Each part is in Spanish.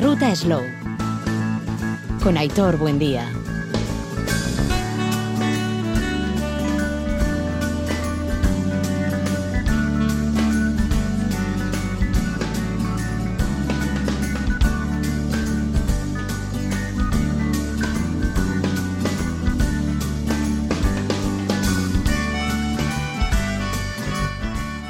Ruta Slow. Con Aitor Buendía.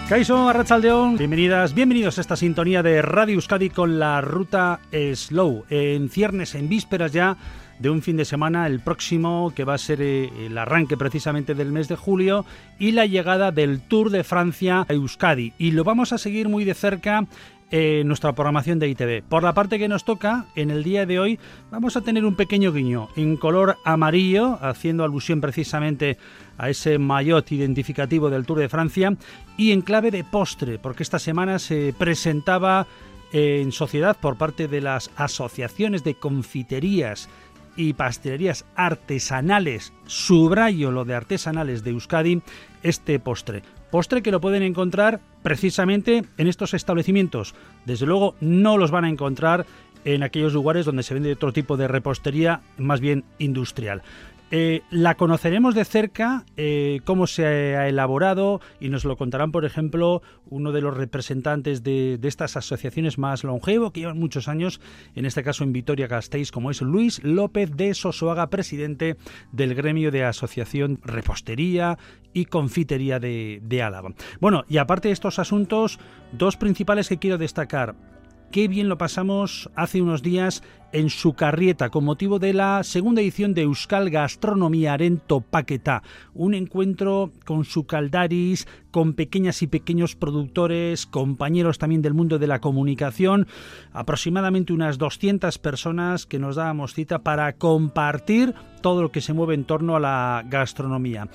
Kaiso Arrachaldeón, bienvenidas, bienvenidos a esta sintonía de Radio Euskadi con la ruta Slow. En ciernes, en vísperas ya de un fin de semana, el próximo, que va a ser eh, el arranque precisamente del mes de julio, y la llegada del Tour de Francia a Euskadi. Y lo vamos a seguir muy de cerca en nuestra programación de ITV. Por la parte que nos toca, en el día de hoy vamos a tener un pequeño guiño en color amarillo, haciendo alusión precisamente a ese maillot identificativo del Tour de Francia y en clave de postre, porque esta semana se presentaba en sociedad por parte de las asociaciones de confiterías y pastelerías artesanales, subrayo lo de artesanales de Euskadi, este postre. Postre que lo pueden encontrar precisamente en estos establecimientos. Desde luego no los van a encontrar en aquellos lugares donde se vende otro tipo de repostería más bien industrial. Eh, la conoceremos de cerca, eh, cómo se ha elaborado y nos lo contarán, por ejemplo, uno de los representantes de, estas asociaciones más longevo, que llevan muchos años, en este caso en Vitoria-Gasteiz, como es Luis López de Sosoaga, presidente del gremio de Asociación Repostería y Confitería de, de Álava. Bueno, y aparte de estos asuntos, dos principales que quiero destacar. Qué bien lo pasamos hace unos días en su carrieta con motivo de la segunda edición de Euskal Gastronomía Arento Paqueta, un encuentro con su caldaris, con pequeñas y pequeños productores, compañeros también del mundo de la comunicación, aproximadamente unas 200 personas que nos dábamos cita para compartir todo lo que se mueve en torno a la gastronomía.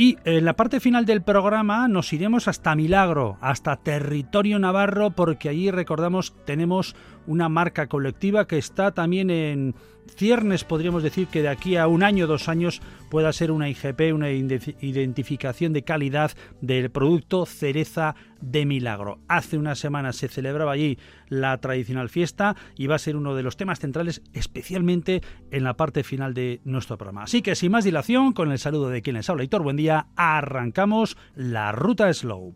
Y en la parte final del programa nos iremos hasta Milagro, hasta territorio navarro, porque allí recordamos tenemos una marca colectiva que está también en ciernes, podríamos decir que de aquí a un año, dos años, pueda ser una IGP, una identificación de calidad del producto cereza de milagro. Hace unas semanas se celebraba allí la tradicional fiesta y va a ser uno de los temas centrales, especialmente en la parte final de nuestro programa. Así que sin más dilación, con el saludo de quien les habla, Hitor, buen día, arrancamos la ruta Slow.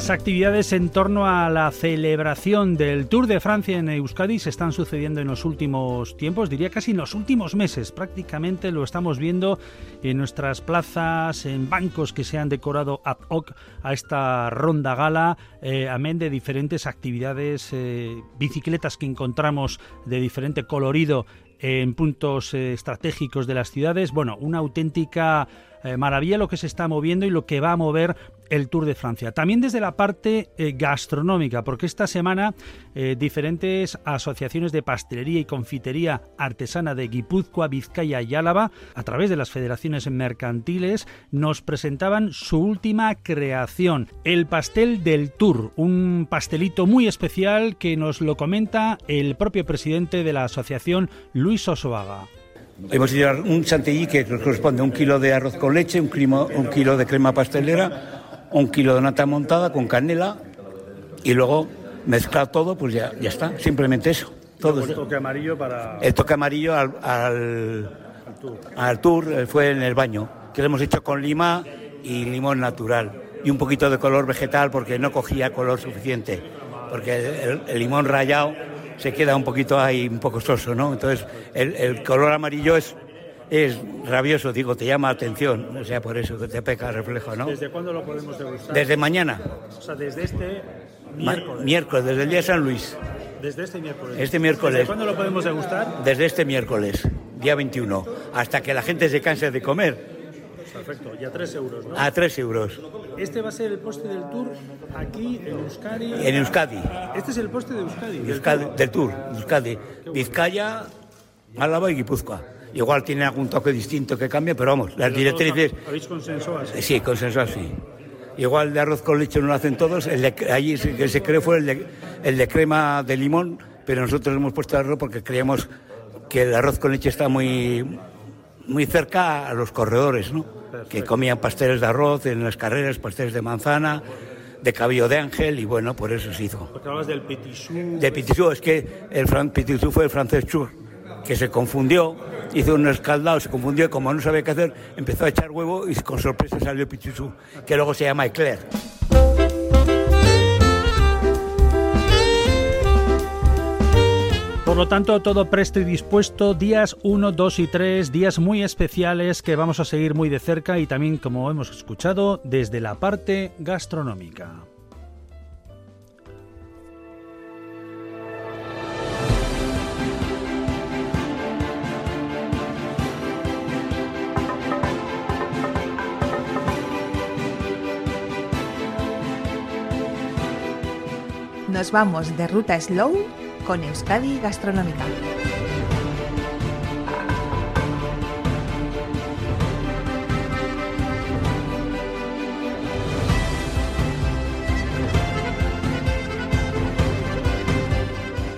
Las actividades en torno a la celebración del Tour de Francia en Euskadi se están sucediendo en los últimos tiempos, diría casi en los últimos meses. Prácticamente lo estamos viendo en nuestras plazas, en bancos que se han decorado ad hoc a esta ronda gala, eh, amén de diferentes actividades, eh, bicicletas que encontramos de diferente colorido en puntos eh, estratégicos de las ciudades. Bueno, una auténtica eh, maravilla lo que se está moviendo y lo que va a mover el Tour de Francia. También desde la parte eh, gastronómica, porque esta semana eh, diferentes asociaciones de pastelería y confitería artesana de Guipúzcoa, Vizcaya y Álava, a través de las federaciones mercantiles, nos presentaban su última creación, el pastel del Tour, un pastelito muy especial que nos lo comenta el propio presidente de la asociación, Luis Osoaga. Hemos hecho un chantilly que corresponde a un kilo de arroz con leche, un, un kilo de crema pastelera, un kilo de nata montada con canela y luego mezclar todo, pues ya, ya está, simplemente eso. Todo el toque amarillo para... El toque amarillo al, al, al, tour. Eh, fue en el baño, que lo hemos hecho con lima y limón natural y un poquito de color vegetal porque no cogía color suficiente, porque el limón rallado se queda un poquito ahí, un poco soso, ¿no? Entonces, el, color amarillo es, es rabioso, digo, te llama atención, o sea, por eso que te peca el reflejo, ¿no? ¿Desde cuándo lo podemos degustar? Desde mañana. O sea, desde este miércoles. miércoles, desde el día de San Luis. Desde este miércoles. Este miércoles. ¿Desde cuándo lo podemos degustar? Desde este miércoles, día 21, hasta que la gente se canse de comer. Perfecto, y a 3 euros, ¿no? A 3 euros. Este va a ser el poste del tour aquí en Euskadi. En Euskadi. Este es el poste de Euskadi. del, tour. del tour, Euskadi. Vizcaya, Álava y Guipúzcoa. Igual tiene algún toque distinto que cambie, pero vamos, las directrices. ¿Habéis consensuado así? Sí, consensuado sí. Igual de arroz con leche no lo hacen todos, el de, allí que se creó fue el de, el de crema de limón, pero nosotros hemos puesto arroz porque creíamos que el arroz con leche está muy, muy cerca a los corredores, ¿no? Que comían pasteles de arroz en las carreras, pasteles de manzana, de cabello de ángel y bueno, por eso se hizo. Porque hablas del pitisú. De pitisú, es que el fran, pitisú fue el francés chur, que se confundió, hizo un escaldado, se confundió y como no sabía qué hacer, empezó a echar huevo y con sorpresa salió pitisú, que luego se llama eclair. Por lo tanto, todo presto y dispuesto, días 1, 2 y 3, días muy especiales que vamos a seguir muy de cerca y también, como hemos escuchado, desde la parte gastronómica. Nos vamos de ruta slow con Euskadi Gastronómica.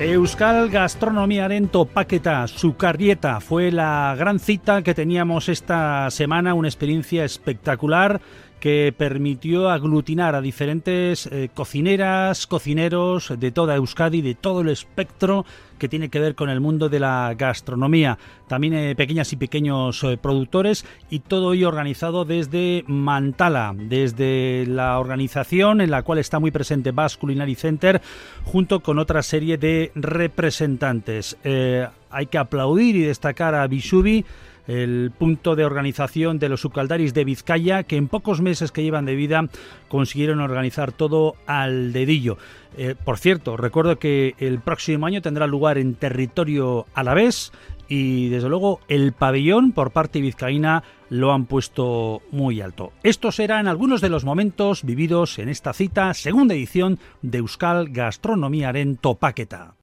Euskal Gastronomiaren topaketa, su carrieta, fue la gran cita que teníamos esta semana, una experiencia espectacular que permitió aglutinar a diferentes eh, cocineras, cocineros de toda Euskadi, de todo el espectro que tiene que ver con el mundo de la gastronomía. También eh, pequeñas y pequeños eh, productores y todo ello organizado desde Mantala, desde la organización en la cual está muy presente Basque Culinary Center junto con otra serie de representantes. hay que aplaudir y destacar a Bisubi el punto de organización de los subcaldaris de Vizcaya, que en pocos meses que llevan de vida consiguieron organizar todo al dedillo. Eh, por cierto, recuerdo que el próximo año tendrá lugar en territorio alavés y desde luego el pabellón por parte vizcaína lo han puesto muy alto. Estos eran algunos de los momentos vividos en esta cita, segunda edición de Euskal Gastronomiaren Topaketa.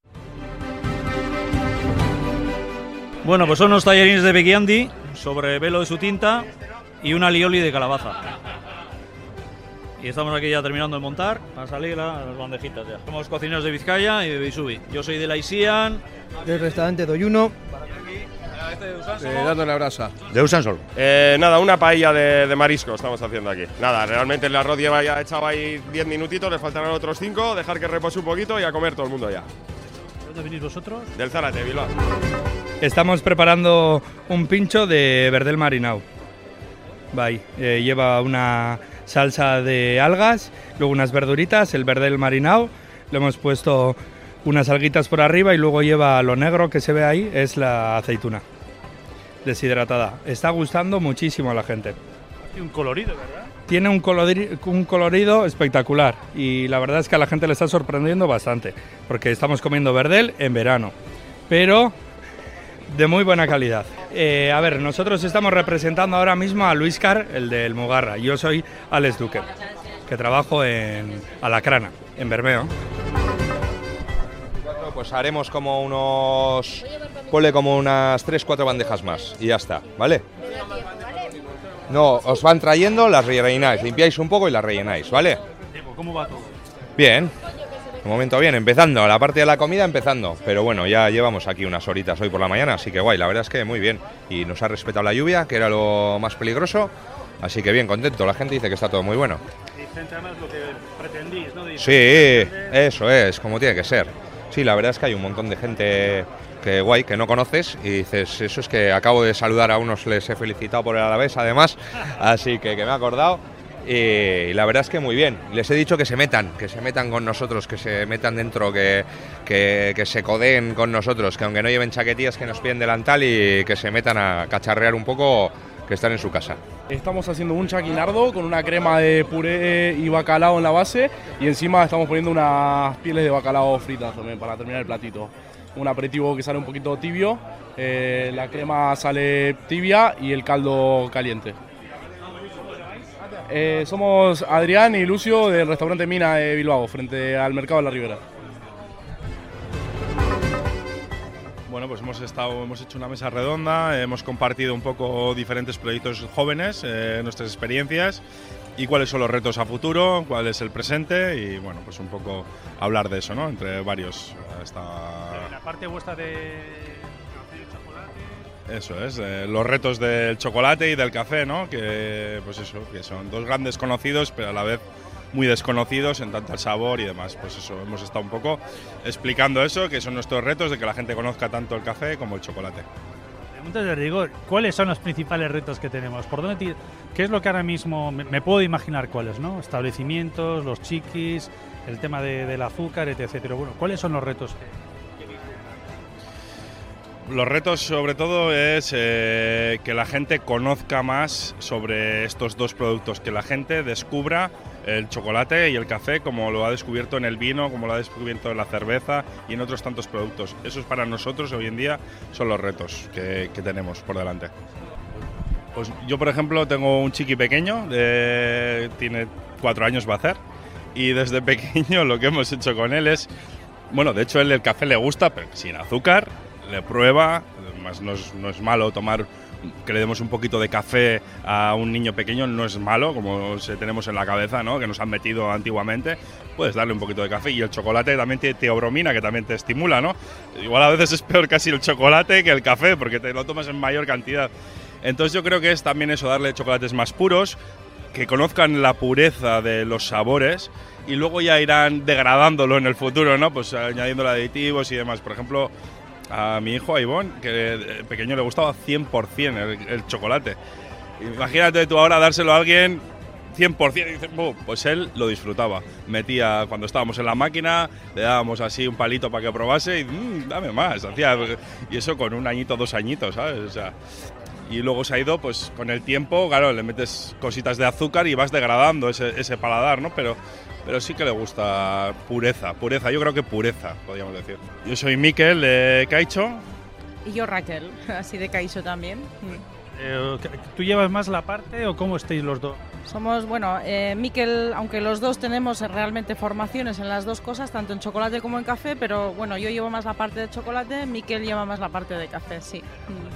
Bueno, pues son unos tallarines de Beguiandi sobre velo de su tinta y una lioli de calabaza. Y estamos aquí ya terminando de montar para salir las bandejitas ya. Somos cocineros de Vizcaya y de Bisubi. Yo soy de la Isian. Del restaurante Doyuno. Eh, dando la brasa. De Usansol. Eh, nada, una paella de, de, marisco estamos haciendo aquí. Nada, realmente el arroz lleva ya echado ahí 10 minutitos, le faltarán otros 5, dejar que repose un poquito y a comer todo el mundo ya. ¿Dónde venís vosotros? Del Zárate, Bilbao. Estamos preparando un pincho de verdel marinao. Bye. Eh, lleva una salsa de algas, luego unas verduritas, el verdel marinao. Le hemos puesto unas alguitas por arriba y luego lleva lo negro que se ve ahí, es la aceituna deshidratada. Está gustando muchísimo a la gente. Tiene un colorido, ¿verdad? Tiene un colorido, un colorido espectacular y la verdad es que a la gente le está sorprendiendo bastante porque estamos comiendo verdel en verano. Pero de muy buena calidad. Eh, a ver, nosotros estamos representando ahora mismo a Luis Car, el del Mugarra. Yo soy Alex Duque, que trabajo en Alacrana, en Bermeo. Pues haremos como unos. Ponle como unas 3-4 bandejas más y ya está, ¿vale? No, os van trayendo, las rellenáis, limpiáis un poco y las rellenáis, ¿vale? ¿Cómo va todo? Bien, de momento bien, empezando, la parte de la comida empezando, pero bueno, ya llevamos aquí unas horitas hoy por la mañana, así que guay, la verdad es que muy bien. Y nos ha respetado la lluvia, que era lo más peligroso, así que bien, contento, la gente dice que está todo muy bueno. lo que pretendís, ¿no? Sí, eso es, como tiene que ser. Sí, la verdad es que hay un montón de gente que guay, que no conoces y dices, eso es que acabo de saludar a unos, les he felicitado por el Alavés además, así que, que me he acordado y la verdad es que muy bien. Les he dicho que se metan, que se metan con nosotros, que se metan dentro, que, que, que se codeen con nosotros, que aunque no lleven chaquetillas que nos piden delantal y que se metan a cacharrear un poco, que están en su casa. Estamos haciendo un chaquinardo con una crema de puré y bacalao en la base y encima estamos poniendo unas pieles de bacalao fritas también para terminar el platito. Un aperitivo que sale un poquito tibio, eh, la crema sale tibia y el caldo caliente. Eh, somos Adrián y Lucio del restaurante Mina de Bilbao, frente al mercado de la Ribera. Bueno, pues hemos estado, hemos hecho una mesa redonda, hemos compartido un poco diferentes proyectos jóvenes, eh, nuestras experiencias y cuáles son los retos a futuro, cuál es el presente y bueno, pues un poco hablar de eso, ¿no? Entre varios. Hasta... La parte vuestra de Eso es, eh, los retos del chocolate y del café, ¿no? Que pues eso, que son dos grandes conocidos, pero a la vez muy desconocidos en tanto el sabor y demás. Pues eso, hemos estado un poco explicando eso, que son nuestros retos de que la gente conozca tanto el café como el chocolate. Preguntas de rigor, ¿cuáles son los principales retos que tenemos? ¿Por dónde ¿Qué es lo que ahora mismo me, puedo imaginar cuáles, no? Establecimientos, los chiquis, el tema de- del azúcar, etc. Bueno, ¿cuáles son los retos? que- Los retos sobre todo es eh, que la gente conozca más sobre estos dos productos, que la gente descubra el chocolate y el café como lo ha descubierto en el vino, como lo ha descubierto en la cerveza y en otros tantos productos. Esos para nosotros hoy en día son los retos que, tenemos por delante. Pues yo, por ejemplo, tengo un chiqui pequeño, de- tiene cuatro años va a hacer, y desde pequeño lo que hemos hecho con él es, bueno, de hecho él el café le gusta, pero sin azúcar, le prueba, además no es, no es malo tomar que le demos un poquito de café a un niño pequeño no es malo, como se tenemos en la cabeza, ¿no? que nos han metido antiguamente, puedes darle un poquito de café y el chocolate también tiene teobromina que también te estimula, ¿no? Igual a veces es peor casi el chocolate que el café porque te lo tomas en mayor cantidad. Entonces yo creo que es también eso, darle chocolates más puros, que conozcan la pureza de los sabores y luego ya irán degradándolo en el futuro, ¿no? Pues añadiendo aditivos y demás. Por ejemplo, a mi hijo, a que pequeño le gustaba 100% el, el chocolate. Imagínate tú ahora dárselo a alguien 100% y dices, "Bu", pues él lo disfrutaba. Metía, cuando estábamos en la máquina, le dábamos así un palito para que probase y "Mm, dame más. Hacía, y eso con un añito, dos añitos, ¿sabes? Y luego se ha ido, pues con el tiempo, claro, le metes cositas de azúcar y vas degradando ese, ese paladar, ¿no? Pero, pero sí que le gusta pureza, pureza, yo creo que pureza, podríamos decir. Yo soy Miquel de Caicho, Y yo Raquel, así de Caixo también. Mm. Eh, ¿Tú llevas más la parte o cómo estáis los dos? Somos, bueno, eh, Miquel, aunque los dos tenemos realmente formaciones en las dos cosas, tanto en chocolate como en café, pero bueno, yo llevo más la parte de chocolate, Miquel lleva más la parte de café, sí.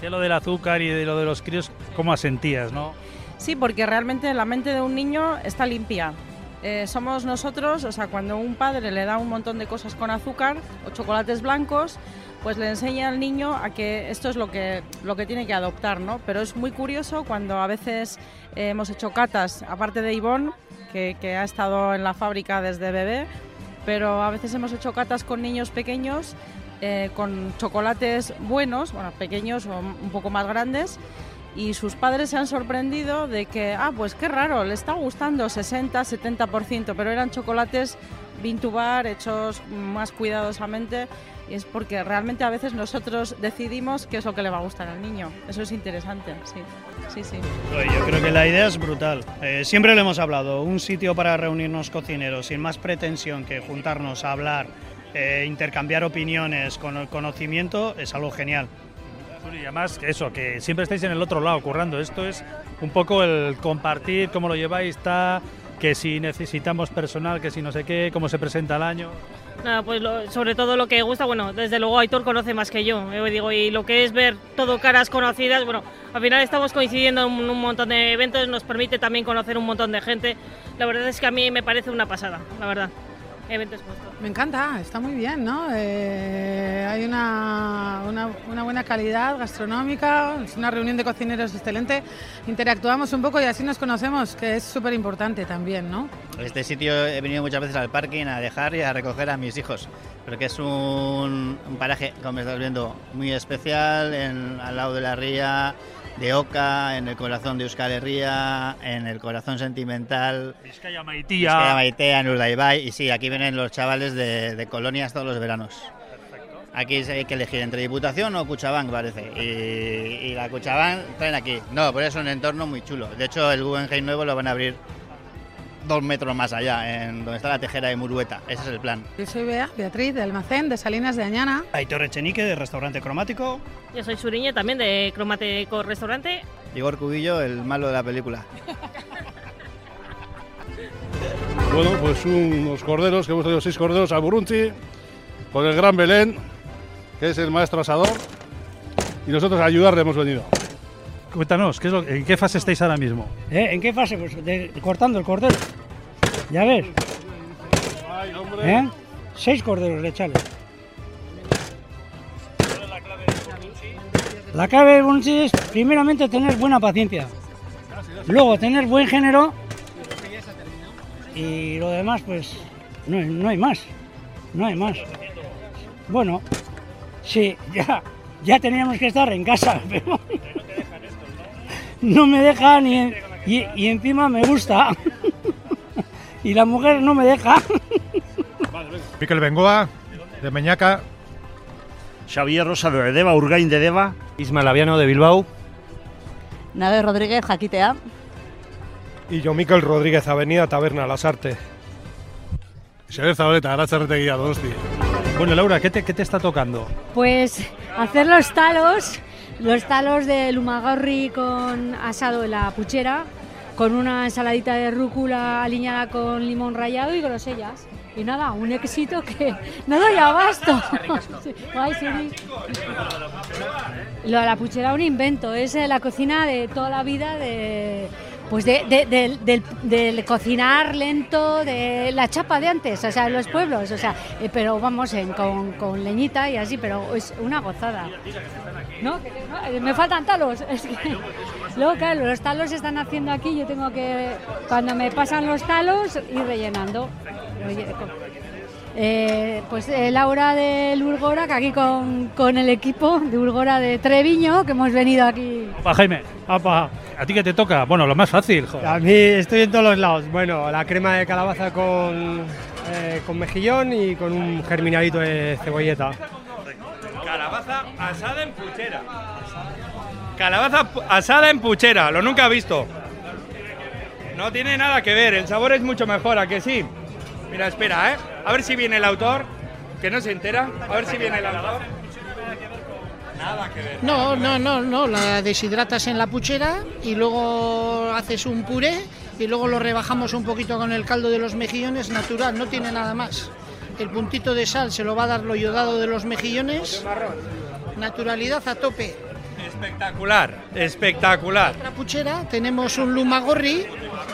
De lo del azúcar y de lo de los críos, ¿cómo asentías, no? Sí, porque realmente la mente de un niño está limpia. Eh, somos nosotros, o sea, cuando un padre le da un montón de cosas con azúcar o chocolates blancos, pues le enseña al niño a que esto es lo que, lo que tiene que adoptar, ¿no? Pero es muy curioso cuando a veces eh, hemos hecho catas, aparte de Ivonne, que, que ha estado en la fábrica desde bebé, pero a veces hemos hecho catas con niños pequeños, eh, con chocolates buenos, bueno, pequeños o un poco más grandes, y sus padres se han sorprendido de que, ah, pues qué raro, le está gustando 60, 70%, pero eran chocolates Vintubar hechos más cuidadosamente y es porque realmente a veces nosotros decidimos qué es lo que le va a gustar al niño. Eso es interesante, sí. Sí, sí. Yo creo que la idea es brutal. Eh, siempre lo hemos hablado, un sitio para reunirnos cocineros sin más pretensión que juntarnos a hablar, eh, intercambiar opiniones con el conocimiento es algo genial. Y además, eso, que siempre estáis en el otro lado currando. Esto es un poco el compartir, cómo lo lleváis, está, que si necesitamos personal, que si no sé qué, cómo se presenta el año. Nada, pues lo- sobre todo lo que gusta, bueno, desde luego Aitor conoce más que yo, eh, digo, y lo que es ver todo caras conocidas, bueno, al final estamos coincidiendo en un montón de eventos, nos permite también conocer un montón de gente. La verdad es que a mí me parece una pasada, la verdad. Eventos como estos. Me encanta, está muy bien, ¿no? Eh, hay una, una, una buena calidad gastronómica, es una reunión de cocineros excelente, interactuamos un poco y así nos conocemos, que es súper importante también, ¿no? Este sitio he venido muchas veces al parking a dejar y a recoger a mis hijos, porque es un, un paraje, como estás viendo, muy especial, en- al lado de la ría de Oca, en el corazón de Euskal Herria, en el corazón sentimental. Vizcaya Maitea. Vizcaya Maitea, en Urdaibai, y sí, aquí vienen los chavales de, de colonias todos los veranos. Aquí hay que elegir entre Diputación o Cuchabán, parece. Y, y la Cuchabán traen aquí. No, pero es un entorno muy chulo. De hecho, el Guggenheim nuevo lo van a abrir dos metros más allá, en donde está la tejera de Murueta. Ese es el plan. Yo soy Bea, Beatriz, de Almacén, de Salinas de Añana. Aitor Echenique, de Restaurante Cromático. Yo soy Suriñe también de Cromático Restaurante. Igor Cubillo, el malo de la película. Bueno, pues unos corderos, que hemos traído seis corderos a Burunchi, con el gran Belén, que es el maestro asador, y nosotros a ayudarle hemos venido. Cuéntanos, ¿qué ¿en qué fase estáis ahora mismo? ¿Eh? ¿En qué fase? Pues cortando el cordero. Ya ves. ¿Eh? Seis corderos le echale. La clave del brunchi es, primeramente, tener buena paciencia. Luego, tener buen género. Y lo demás, pues, no, no hay más. No hay más. Bueno, sí, ya, ya teníamos que estar en casa, pero no me deja ni y, y encima me gusta y la mujer no me deja Miquel Bengoa, de Meñaca. Xavier Rosa de Deva, Urgain de Deva. Ismael Aviano de Bilbao. Nave Rodríguez, Jaquitea. Y yo, Miquel Rodríguez, Avenida Taberna, Las Artes. Xavier Zabaleta, Guía, Donosti. Bueno, Laura, ¿qué te, qué te está tocando? Pues hacer los talos, los talos de lumagorri con asado en la puchera, con una ensaladita de rúcula aliñada con limón rallado y grosellas. Y nada, un éxito que no doy abasto. Sí, guay, sí. Lo de la puchera un invento, es eh, la cocina de toda la vida de pues de, de- del- del- cocinar lento, de la chapa de antes, o sea, los pueblos, o sea, eh, pero vamos en- con, con leñita y así, pero es una gozada. ¿No? Eh, Me faltan talos. Es que, luego, claro, los talos se están haciendo aquí. Yo tengo que, cuando me pasan los talos, ir rellenando. Eh, pues eh, Laura de Urgora, que aquí con, con el equipo de Urgora de Treviño, que hemos venido aquí. Opa, Jaime. Opa. ¿A ti qué te toca? Bueno, lo más fácil, joder. A mí estoy en todos los lados. Bueno, la crema de calabaza con, eh, con mejillón y con un germinadito de cebolleta. Calabaza asada en puchera. Calabaza asada en puchera, lo nunca he visto. No tiene nada que ver, el sabor es mucho mejor, ¿a que sí? Mira, espera, ¿eh? A ver si viene el autor, que no se entera. A ver si viene el autor. Nada que ver. No, no, no, no, la deshidratas en la puchera y luego haces un puré y luego lo rebajamos un poquito con el caldo de los mejillones natural, no tiene nada más. El puntito de sal se lo va a dar lo yodado de los mejillones. Naturalidad a tope. Espectacular, espectacular. En la puchera tenemos un lumagorri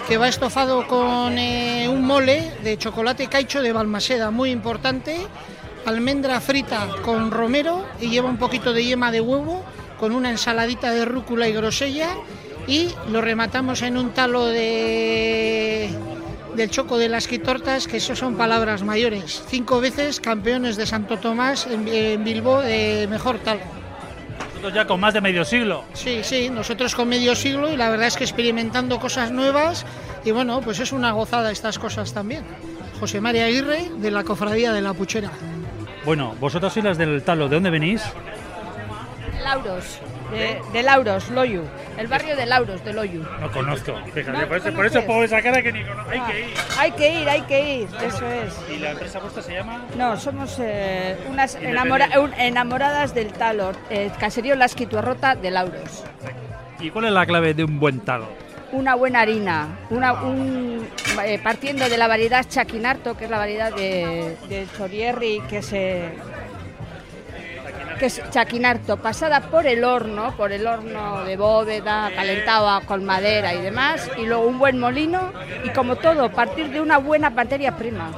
que va estofado con eh, un mole de chocolate caicho de Balmaseda, muy importante, almendra frita con romero y lleva un poquito de yema de huevo con una ensaladita de rúcula y grosella y lo rematamos en un talo de del choco de las quitortas, que eso son palabras mayores. Cinco veces campeones de Santo Tomás en, en Bilbao de mejor talo. Nosotros ya con más de medio siglo. Sí, sí, nosotros con medio siglo y la verdad es que experimentando cosas nuevas y bueno, pues es una gozada estas cosas también. José María Aguirre de la Cofradía de la Puchera. Bueno, vosotros sois las del Talo, ¿de dónde venís? Lauros, de, de Lauros, Loyu. El barrio de Lauros, de Loyu. No conozco. Fíjate, No por, eso, por eso pongo esa cara que ni conozco. Hay Ah, que ir. Hay que ir, hay que ir, eso es. ¿Y la empresa vuestra se llama? No, somos eh, unas Independiente. enamora- un- enamoradas del Talor, eh, caserío Las Quituarrota de Lauros. ¿Y cuál es la clave de un buen Talo? Una buena harina, una, un- eh, partiendo de la variedad Chaquinarto, que es la variedad de, de Chorierri, que se que es chaquinarto, pasada por el horno, por el horno de bóveda, calentado con madera y demás, y luego un buen molino, y como todo, partir de una buena materia prima.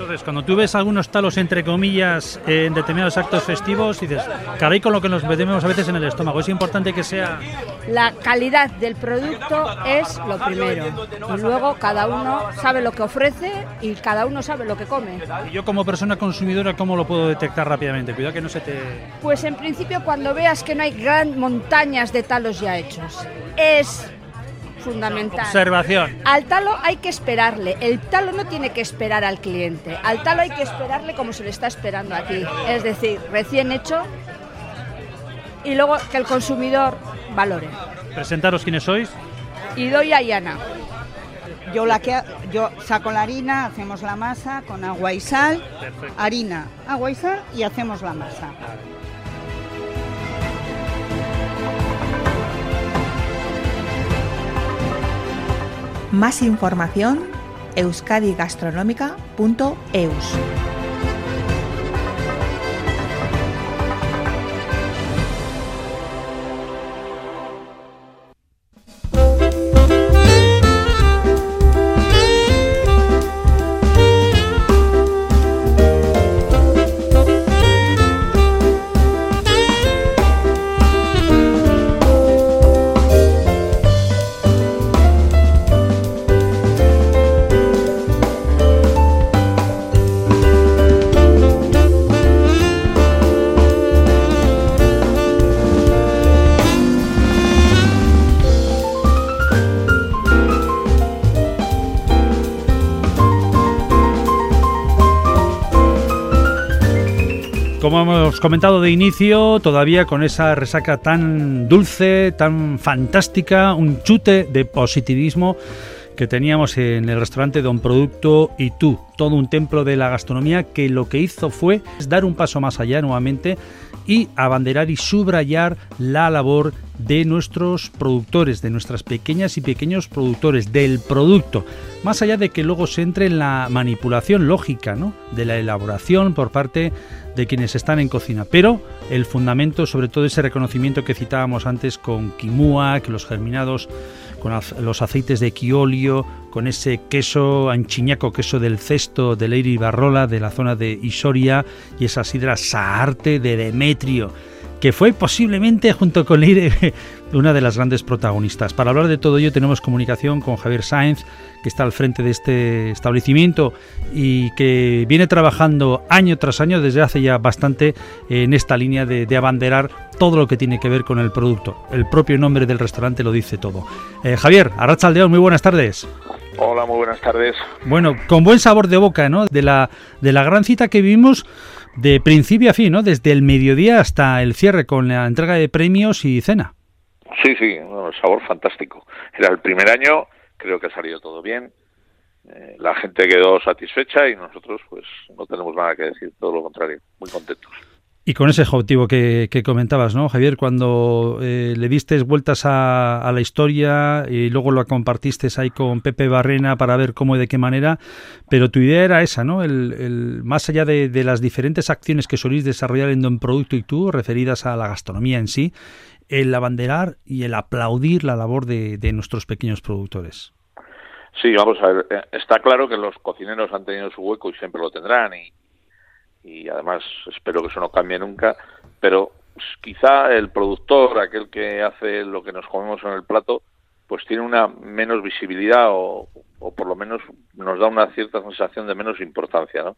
Entonces, cuando tú ves algunos talos, entre comillas, en determinados actos festivos, dices, caray con lo que nos metemos a veces en el estómago. Es importante que sea... La calidad del producto es lo primero, y luego cada uno sabe lo que ofrece y cada uno sabe lo que come. Y yo como persona consumidora, ¿cómo lo puedo detectar rápidamente? Cuidado que no se te... Pues en principio cuando veas que no hay gran montañas de talos ya hechos, es fundamental. Observación. Al talo hay que esperarle, el talo no tiene que esperar al cliente, al talo hay que esperarle como se le está esperando aquí, es decir, recién hecho y luego que el consumidor valore. Presentaros quiénes sois. Y doy a Yana. Yo, la que, yo saco la harina, hacemos la masa con agua y sal, harina, agua y sal y hacemos la masa. Más información euskadigastronómica.eus. comentado de inicio, todavía con esa resaca tan dulce, tan fantástica, un chute de positivismo que teníamos en el restaurante Don Producto y tú, todo un templo de la gastronomía que lo que hizo fue dar un paso más allá nuevamente y abanderar y subrayar la labor de nuestros productores, de nuestras pequeñas y pequeños productores, del producto, más allá de que luego se entre en la manipulación lógica, ¿no? de la elaboración por parte de quienes están en cocina. Pero el fundamento, sobre todo ese reconocimiento que citábamos antes con quimua, que los germinados con los aceites de quiolio, con ese queso anchiñaco, queso del cesto de Leire Barrola de la zona de Isoria y esa sidra Saarte de Demetrio que fue posiblemente, junto con Leire, una de las grandes protagonistas. Para hablar de todo ello tenemos comunicación con Javier Sáenz, que está al frente de este establecimiento y que viene trabajando año tras año desde hace ya bastante en esta línea de, abanderar todo lo que tiene que ver con el producto. El propio nombre del restaurante lo dice todo. Eh, Javier, Arrachaldeón, muy buenas tardes. Hola, muy buenas tardes. Bueno, con buen sabor de boca, ¿no? De la, de la gran cita que vimos de principio a fin, ¿no? Desde el mediodía hasta el cierre con la entrega de premios y cena. Sí, sí, un sabor fantástico. Era el primer año, creo que ha salido todo bien. Eh, la gente quedó satisfecha y nosotros, pues, no tenemos nada que decir, todo lo contrario, muy contentos. Y con ese objetivo que, comentabas, ¿no, Javier? Cuando eh, le diste vueltas a, la historia y luego lo compartiste ahí con Pepe Barrena para ver cómo y de qué manera, pero tu idea era esa, ¿no? El, más allá de, las diferentes acciones que solís desarrollar en Don Producto y tú, referidas a la gastronomía en sí, el abanderar y el aplaudir la labor de, de nuestros pequeños productores. Sí, vamos a ver, eh, está claro que los cocineros han tenido su hueco y siempre lo tendrán y y además espero que eso no cambie nunca, pero quizá el productor, aquel que hace lo que nos comemos en el plato, pues tiene una menos visibilidad o, por lo menos nos da una cierta sensación de menos importancia, ¿no?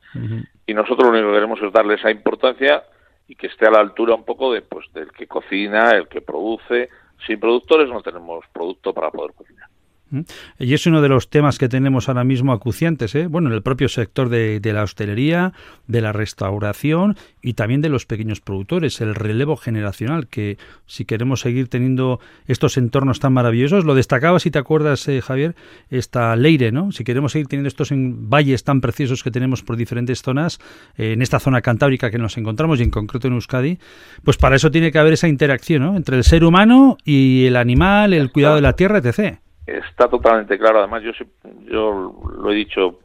Y nosotros lo único que queremos es darle esa importancia y que esté a la altura un poco de pues del que cocina, el que produce. Sin productores no tenemos producto para poder cocinar. Y es uno de los temas que tenemos ahora mismo acuciantes, ¿eh? bueno, en el propio sector de, la hostelería, de la restauración y también de los pequeños productores, el relevo generacional, que si queremos seguir teniendo estos entornos tan maravillosos, lo destacaba, si te acuerdas, eh, Javier, esta Leire, ¿no? Si queremos seguir teniendo estos valles tan preciosos que tenemos por diferentes zonas, eh, en esta zona cantábrica que nos encontramos y en concreto en Euskadi, pues para eso tiene que haber esa interacción ¿no? entre el ser humano y el animal, el cuidado de la tierra, etc está totalmente claro. Además, yo, yo lo he dicho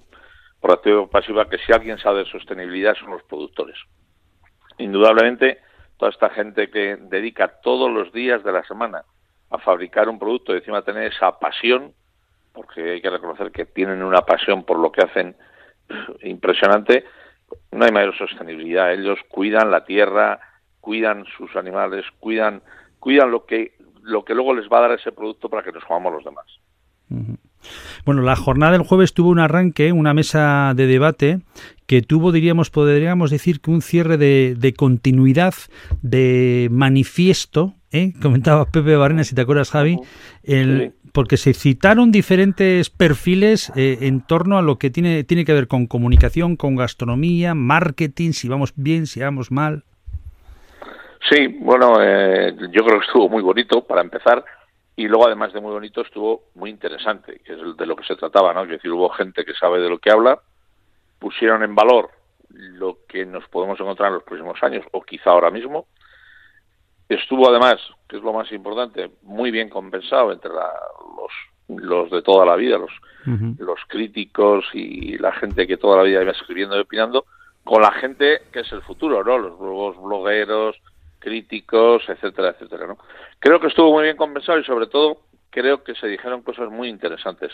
por activo pasiva que si alguien sabe de sostenibilidad son los productores. Indudablemente, toda esta gente que dedica todos los días de la semana a fabricar un producto y encima tener esa pasión, porque hay que reconocer que tienen una pasión por lo que hacen impresionante, no hay mayor sostenibilidad. Ellos cuidan la tierra, cuidan sus animales, cuidan, cuidan lo que lo que luego les va a dar ese producto para que nos comamos los demás. Bueno, la jornada del jueves tuvo un arranque, una mesa de debate que tuvo, diríamos, podríamos decir que un cierre de, continuidad, de manifiesto, ¿eh? comentaba Pepe Barrena, si te acuerdas, Javi, el, porque se citaron diferentes perfiles eh, en torno a lo que tiene, tiene que ver con comunicación, con gastronomía, marketing, si vamos bien, si vamos mal. Sí, bueno, eh, yo creo que estuvo muy bonito para empezar y luego además de muy bonito estuvo muy interesante, que es de lo que se trataba, ¿no? Es decir, hubo gente que sabe de lo que habla, pusieron en valor lo que nos podemos encontrar en los próximos años o quizá ahora mismo. Estuvo además, que es lo más importante, muy bien compensado entre los, los de toda la vida, los, los críticos y la gente que toda la vida iba escribiendo y opinando, con la gente que es el futuro, ¿no? Los nuevos blogueros, críticos, etcétera, etcétera. ¿no? Creo que estuvo muy bien compensado y sobre todo creo que se dijeron cosas muy interesantes.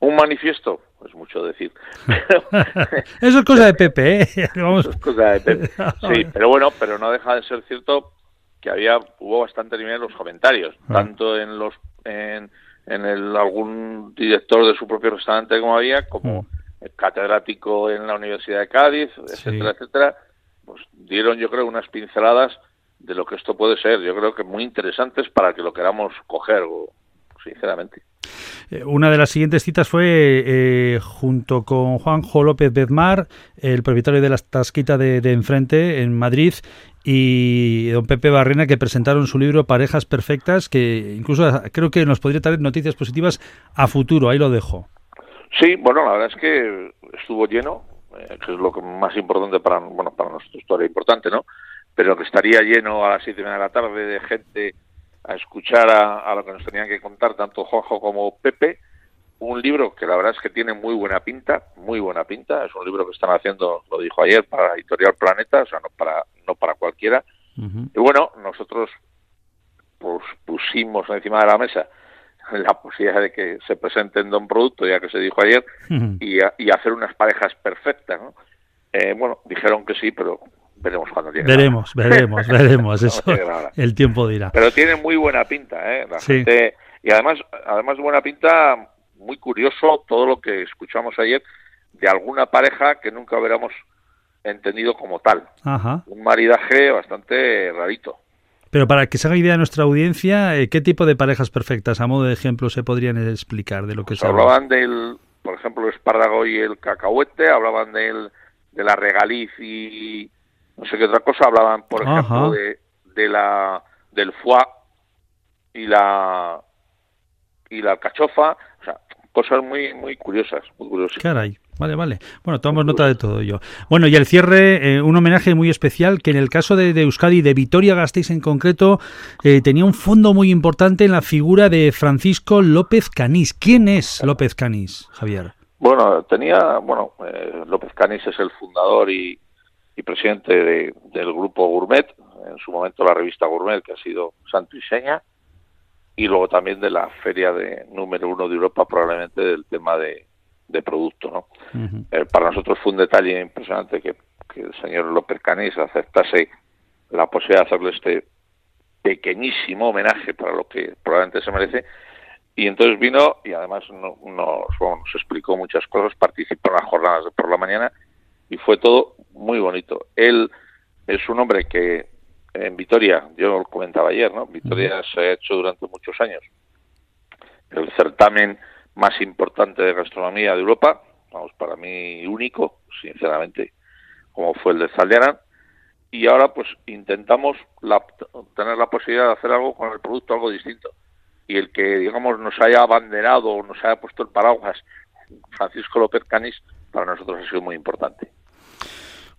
Un manifiesto, es mucho decir. Eso es cosa de Pepe, ¿eh? Eso es cosa de Pepe. Sí, pero bueno, pero no deja de ser cierto que había hubo bastante nivel en los comentarios, ah. tanto en los en, en el algún director de su propio restaurante como había, como mm. catedrático en la Universidad de Cádiz, etcétera, etcétera. Pues dieron, yo creo, unas pinceladas de lo que esto puede ser. Yo creo que muy interesantes para que lo queramos coger, sinceramente. Eh, Una de las siguientes citas fue eh, junto con Juanjo López Bezmar, el propietario de la Tasquita de, de enfrente en Madrid, y don Pepe Barrena, que presentaron su libro Parejas Perfectas, que incluso creo que nos podría traer noticias positivas a futuro. Ahí lo dejo. Sí, bueno, la verdad es que estuvo lleno, eh, que es lo que más importante para, bueno, para nosotros todavía importante, ¿no? Pero que estaría lleno a las siete y media de la tarde de gente a escuchar a, a lo que nos tenían que contar tanto Juanjo como Pepe. Un libro que la verdad es que tiene muy buena pinta, muy buena pinta. Es un libro que están haciendo, lo dijo ayer, para Editorial Planeta, o sea, no para, no para cualquiera. Y bueno, nosotros pues pusimos encima de la mesa la posibilidad de que se presenten Don Producto, ya que se dijo ayer, y, a- y hacer unas parejas perfectas, ¿no? Eh, bueno, dijeron que sí, pero veremos cuando llegue. Veremos, veremos, veremos. Eso No el tiempo dirá. Pero tiene muy buena pinta, ¿eh? La Sí. gente, y además, además de buena pinta, muy curioso todo lo que escuchamos ayer de alguna pareja que nunca hubiéramos entendido como tal. Ajá. Un maridaje bastante rarito. Pero para que se haga idea de nuestra audiencia, eh, ¿qué tipo de parejas perfectas, a modo de ejemplo, se podrían explicar de lo que se habla? Hablaban del, por ejemplo, el espárrago y el cacahuete, hablaban del, de la regaliz y no sé qué otra cosa, hablaban, por Ajá. ejemplo, de, de la del foie y la y la alcachofa, o sea, cosas muy muy curiosas, muy curiosas. Caray, vale, vale. Bueno, tomamos nota de todo ello. Bueno, y el cierre, eh, un homenaje muy especial que en el caso de, de Euskadi, de Vitoria Gasteiz en concreto, eh, tenía un fondo muy importante en la figura de Francisco López Canís. ¿Quién es López Canís, Javier? Bueno, tenía, bueno, eh, López Canis es el fundador y, y presidente de- del grupo Gourmet, en su momento la revista Gourmet, que ha sido Santo y Seña, y luego también de la feria de número uno de Europa, probablemente del tema de, de producto, ¿no? Eh, para nosotros fue un detalle impresionante que, que el señor López Canís aceptase la posibilidad de hacerle este pequeñísimo homenaje para lo que probablemente se merece. Y entonces vino y además no- nos, bueno, nos explicó muchas cosas, participó en las jornadas de por la mañana y fue todo muy bonito. Él es un hombre que en Vitoria, yo lo comentaba ayer, ¿no? Vitoria se ha hecho durante muchos años el certamen más importante de gastronomía de Europa, vamos, para mí único, sinceramente, como fue el de Zaldiaran, y ahora pues intentamos la- tener la posibilidad de hacer algo con el producto, algo distinto. Y el que, digamos, nos haya abanderado o nos haya puesto el paraguas Francisco López Canis, para nosotros ha sido muy importante.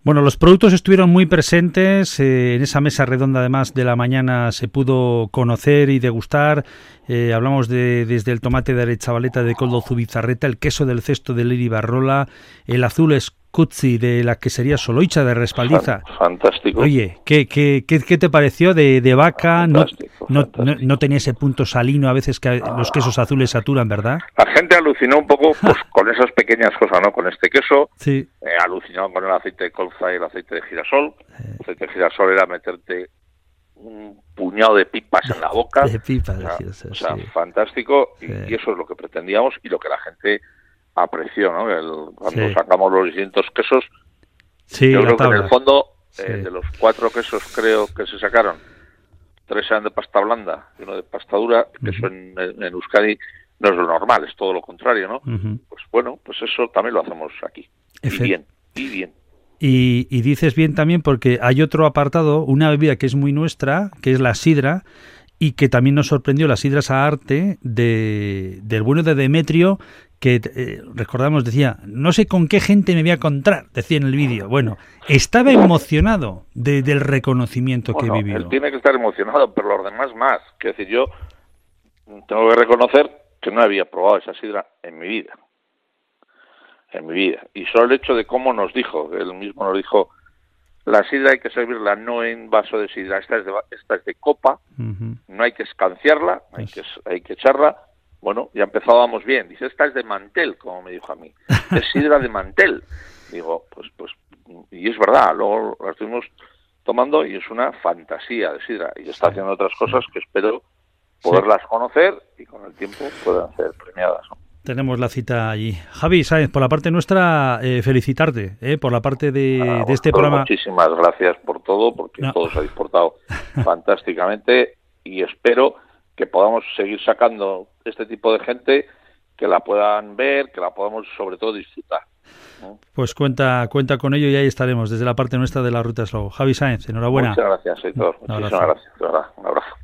Bueno, los productos estuvieron muy presentes. eh, en esa mesa redonda, además de la mañana, se pudo conocer y degustar. Eh, hablamos de desde el tomate de arechavaleta de Coldo Zubizarreta, el queso del cesto de Liri Barrola, el azul Scuzzi de la quesería Soloicha de Respaldiza. Fantástico. Oye, ¿qué, qué, qué, qué te pareció de, de vaca? No, no, no, no tenía ese punto salino a veces que los quesos azules saturan, ¿verdad? La gente alucinó un poco pues, con esas pequeñas cosas, ¿no? Con este queso, Sí. eh, alucinó con el aceite de colza y el aceite de girasol. El aceite de girasol era meterte un puñado de pipas en la boca. De pipas, O sea, de girasol, o sea, sí. fantástico. y- Sí. Y, eso es lo que pretendíamos y lo que la gente apreció, ¿no? El- cuando Sí. sacamos los distintos quesos, Sí, yo creo que en tabla. el fondo, eh, Sí. de los cuatro quesos creo que se sacaron, tres eran de pasta blanda y uno de pasta dura, que eso en, en Euskadi no es lo normal, es todo lo contrario, ¿no? Ujú. Pues bueno, pues eso también lo hacemos aquí. Y Efe- bien, y bien. Y, y dices bien también porque hay otro apartado, una bebida que es muy nuestra, que es la sidra, y que también nos sorprendió la sidra Saarte de, del bueno de Demetrio, que eh, recordamos, decía, no sé con qué gente me voy a encontrar, decía en el vídeo. Bueno, estaba emocionado de- del reconocimiento Bueno, que vivió. él tiene que estar emocionado, pero los demás más. Quiero decir, yo tengo que reconocer que no había probado esa sidra en mi vida. En mi vida. Y solo el hecho de cómo nos dijo, él mismo nos dijo, la sidra hay que servirla no en vaso de sidra, esta es de, esta es de copa, no hay que escanciarla, hay que, hay que echarla. Bueno, ya empezábamos bien. Dice, esta es de mantel, como me dijo a mí. Es sidra de mantel. Digo, pues, pues, y es verdad, luego la estuvimos tomando y es una fantasía de sidra. Y está haciendo otras cosas que espero poderlas conocer y con el tiempo puedan ser premiadas. ¿no? Tenemos la cita allí. Javi, ¿sabes? Por la parte nuestra, eh, felicitarte, eh, por la parte de, de este programa. Muchísimas gracias por todo, porque No. todos habéis portado fantásticamente y espero que podamos seguir sacando este tipo de gente, que la puedan ver, que la podamos sobre todo disfrutar. Pues cuenta, cuenta con ello y ahí estaremos desde la parte nuestra de la Ruta Slow. Javi Sáenz, enhorabuena. Muchas gracias, Héctor. Muchísimas gracias. De verdad, un abrazo.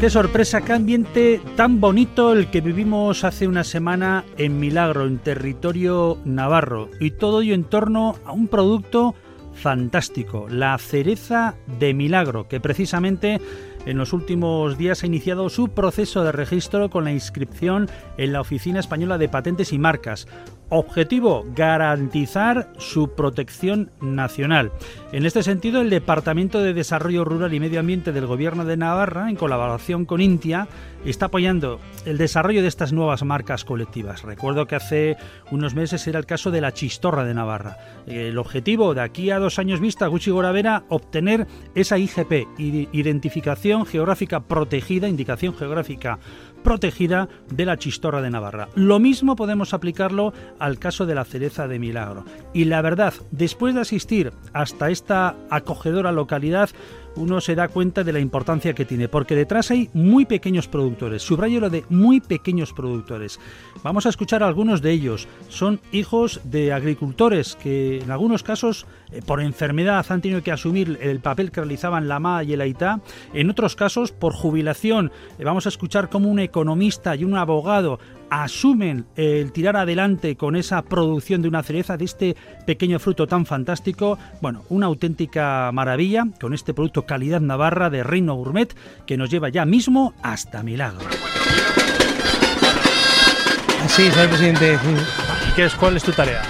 Qué sorpresa, qué ambiente tan bonito el que vivimos hace una semana en Milagro, en territorio navarro. Y todo ello en torno a un producto fantástico, la cereza de Milagro, que precisamente en los últimos días ha iniciado su proceso de registro con la inscripción en la Oficina Española de Patentes y Marcas. Objetivo, garantizar su protección nacional. En este sentido, el Departamento de Desarrollo Rural y Medio Ambiente del Gobierno de Navarra, en colaboración con Intia, está apoyando el desarrollo de estas nuevas marcas colectivas. Recuerdo que hace unos meses era el caso de la Chistorra de Navarra. El objetivo de aquí a dos años vista, Gucci Goravera, obtener esa IGP, Identificación Geográfica Protegida, Indicación Geográfica protegida de la chistorra de Navarra. Lo mismo podemos aplicarlo al caso de la cereza de Milagro. Y la verdad, después de asistir hasta esta acogedora localidad, uno se da cuenta de la importancia que tiene, porque detrás hay muy pequeños productores, subrayo lo de muy pequeños productores. Vamos a escuchar a algunos de ellos. Son hijos de agricultores que en algunos casos eh, por enfermedad han tenido que asumir el papel que realizaban la MA y el AITA, en otros casos por jubilación. Eh, vamos a escuchar cómo un economista y un abogado asumen el tirar adelante con esa producción de una cereza, de este pequeño fruto tan fantástico. Bueno, una auténtica maravilla con este producto calidad navarra de Reino Gourmet que nos lleva ya mismo hasta Milagro. Sí, soy el presidente. ¿Y qué es, cuál es tu tarea?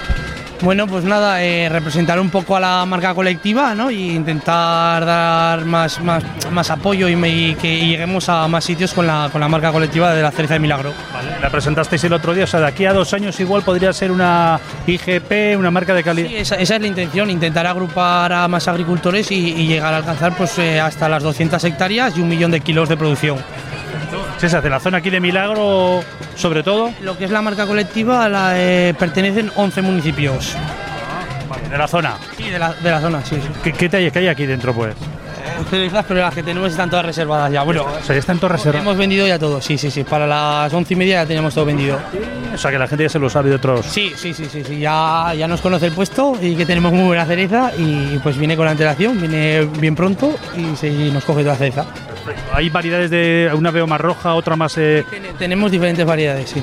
Bueno, pues nada, eh, representar un poco a la marca colectiva ¿no? y intentar dar más, más, más apoyo y, que lleguemos a más sitios con la, con la marca colectiva de la cereza de Milagro. Vale, la presentasteis el otro día, o sea, de aquí a dos años igual podría ser una IGP, una marca de calidad. Sí, esa, es la intención, intentar agrupar a más agricultores y, llegar a alcanzar pues, eh, hasta las 200 hectáreas y un millón de kilos de producción. ¿Se hace la zona aquí de Milagro sobre todo? Lo que es la marca colectiva la, eh, pertenecen 11 municipios. ¿De la zona? Sí, de la, de la zona, sí. ¿Qué, qué, hay, ¿Qué, hay, aquí dentro, pues? pero las que tenemos están todas reservadas ya. Bueno, o sea, ya están todas reservadas. Hemos vendido ya todo, sí, sí, sí. Para las once y media ya teníamos todo vendido. O sea, que la gente ya se lo sabe de otros. Sí, sí, sí, sí, sí. Ya, ya nos conoce el puesto y que tenemos muy buena cereza y pues viene con la antelación, viene bien pronto y, se, nos coge toda la cereza. ¿Hay variedades de una veo más roja, otra más...? Eh... Tenemos diferentes variedades, sí.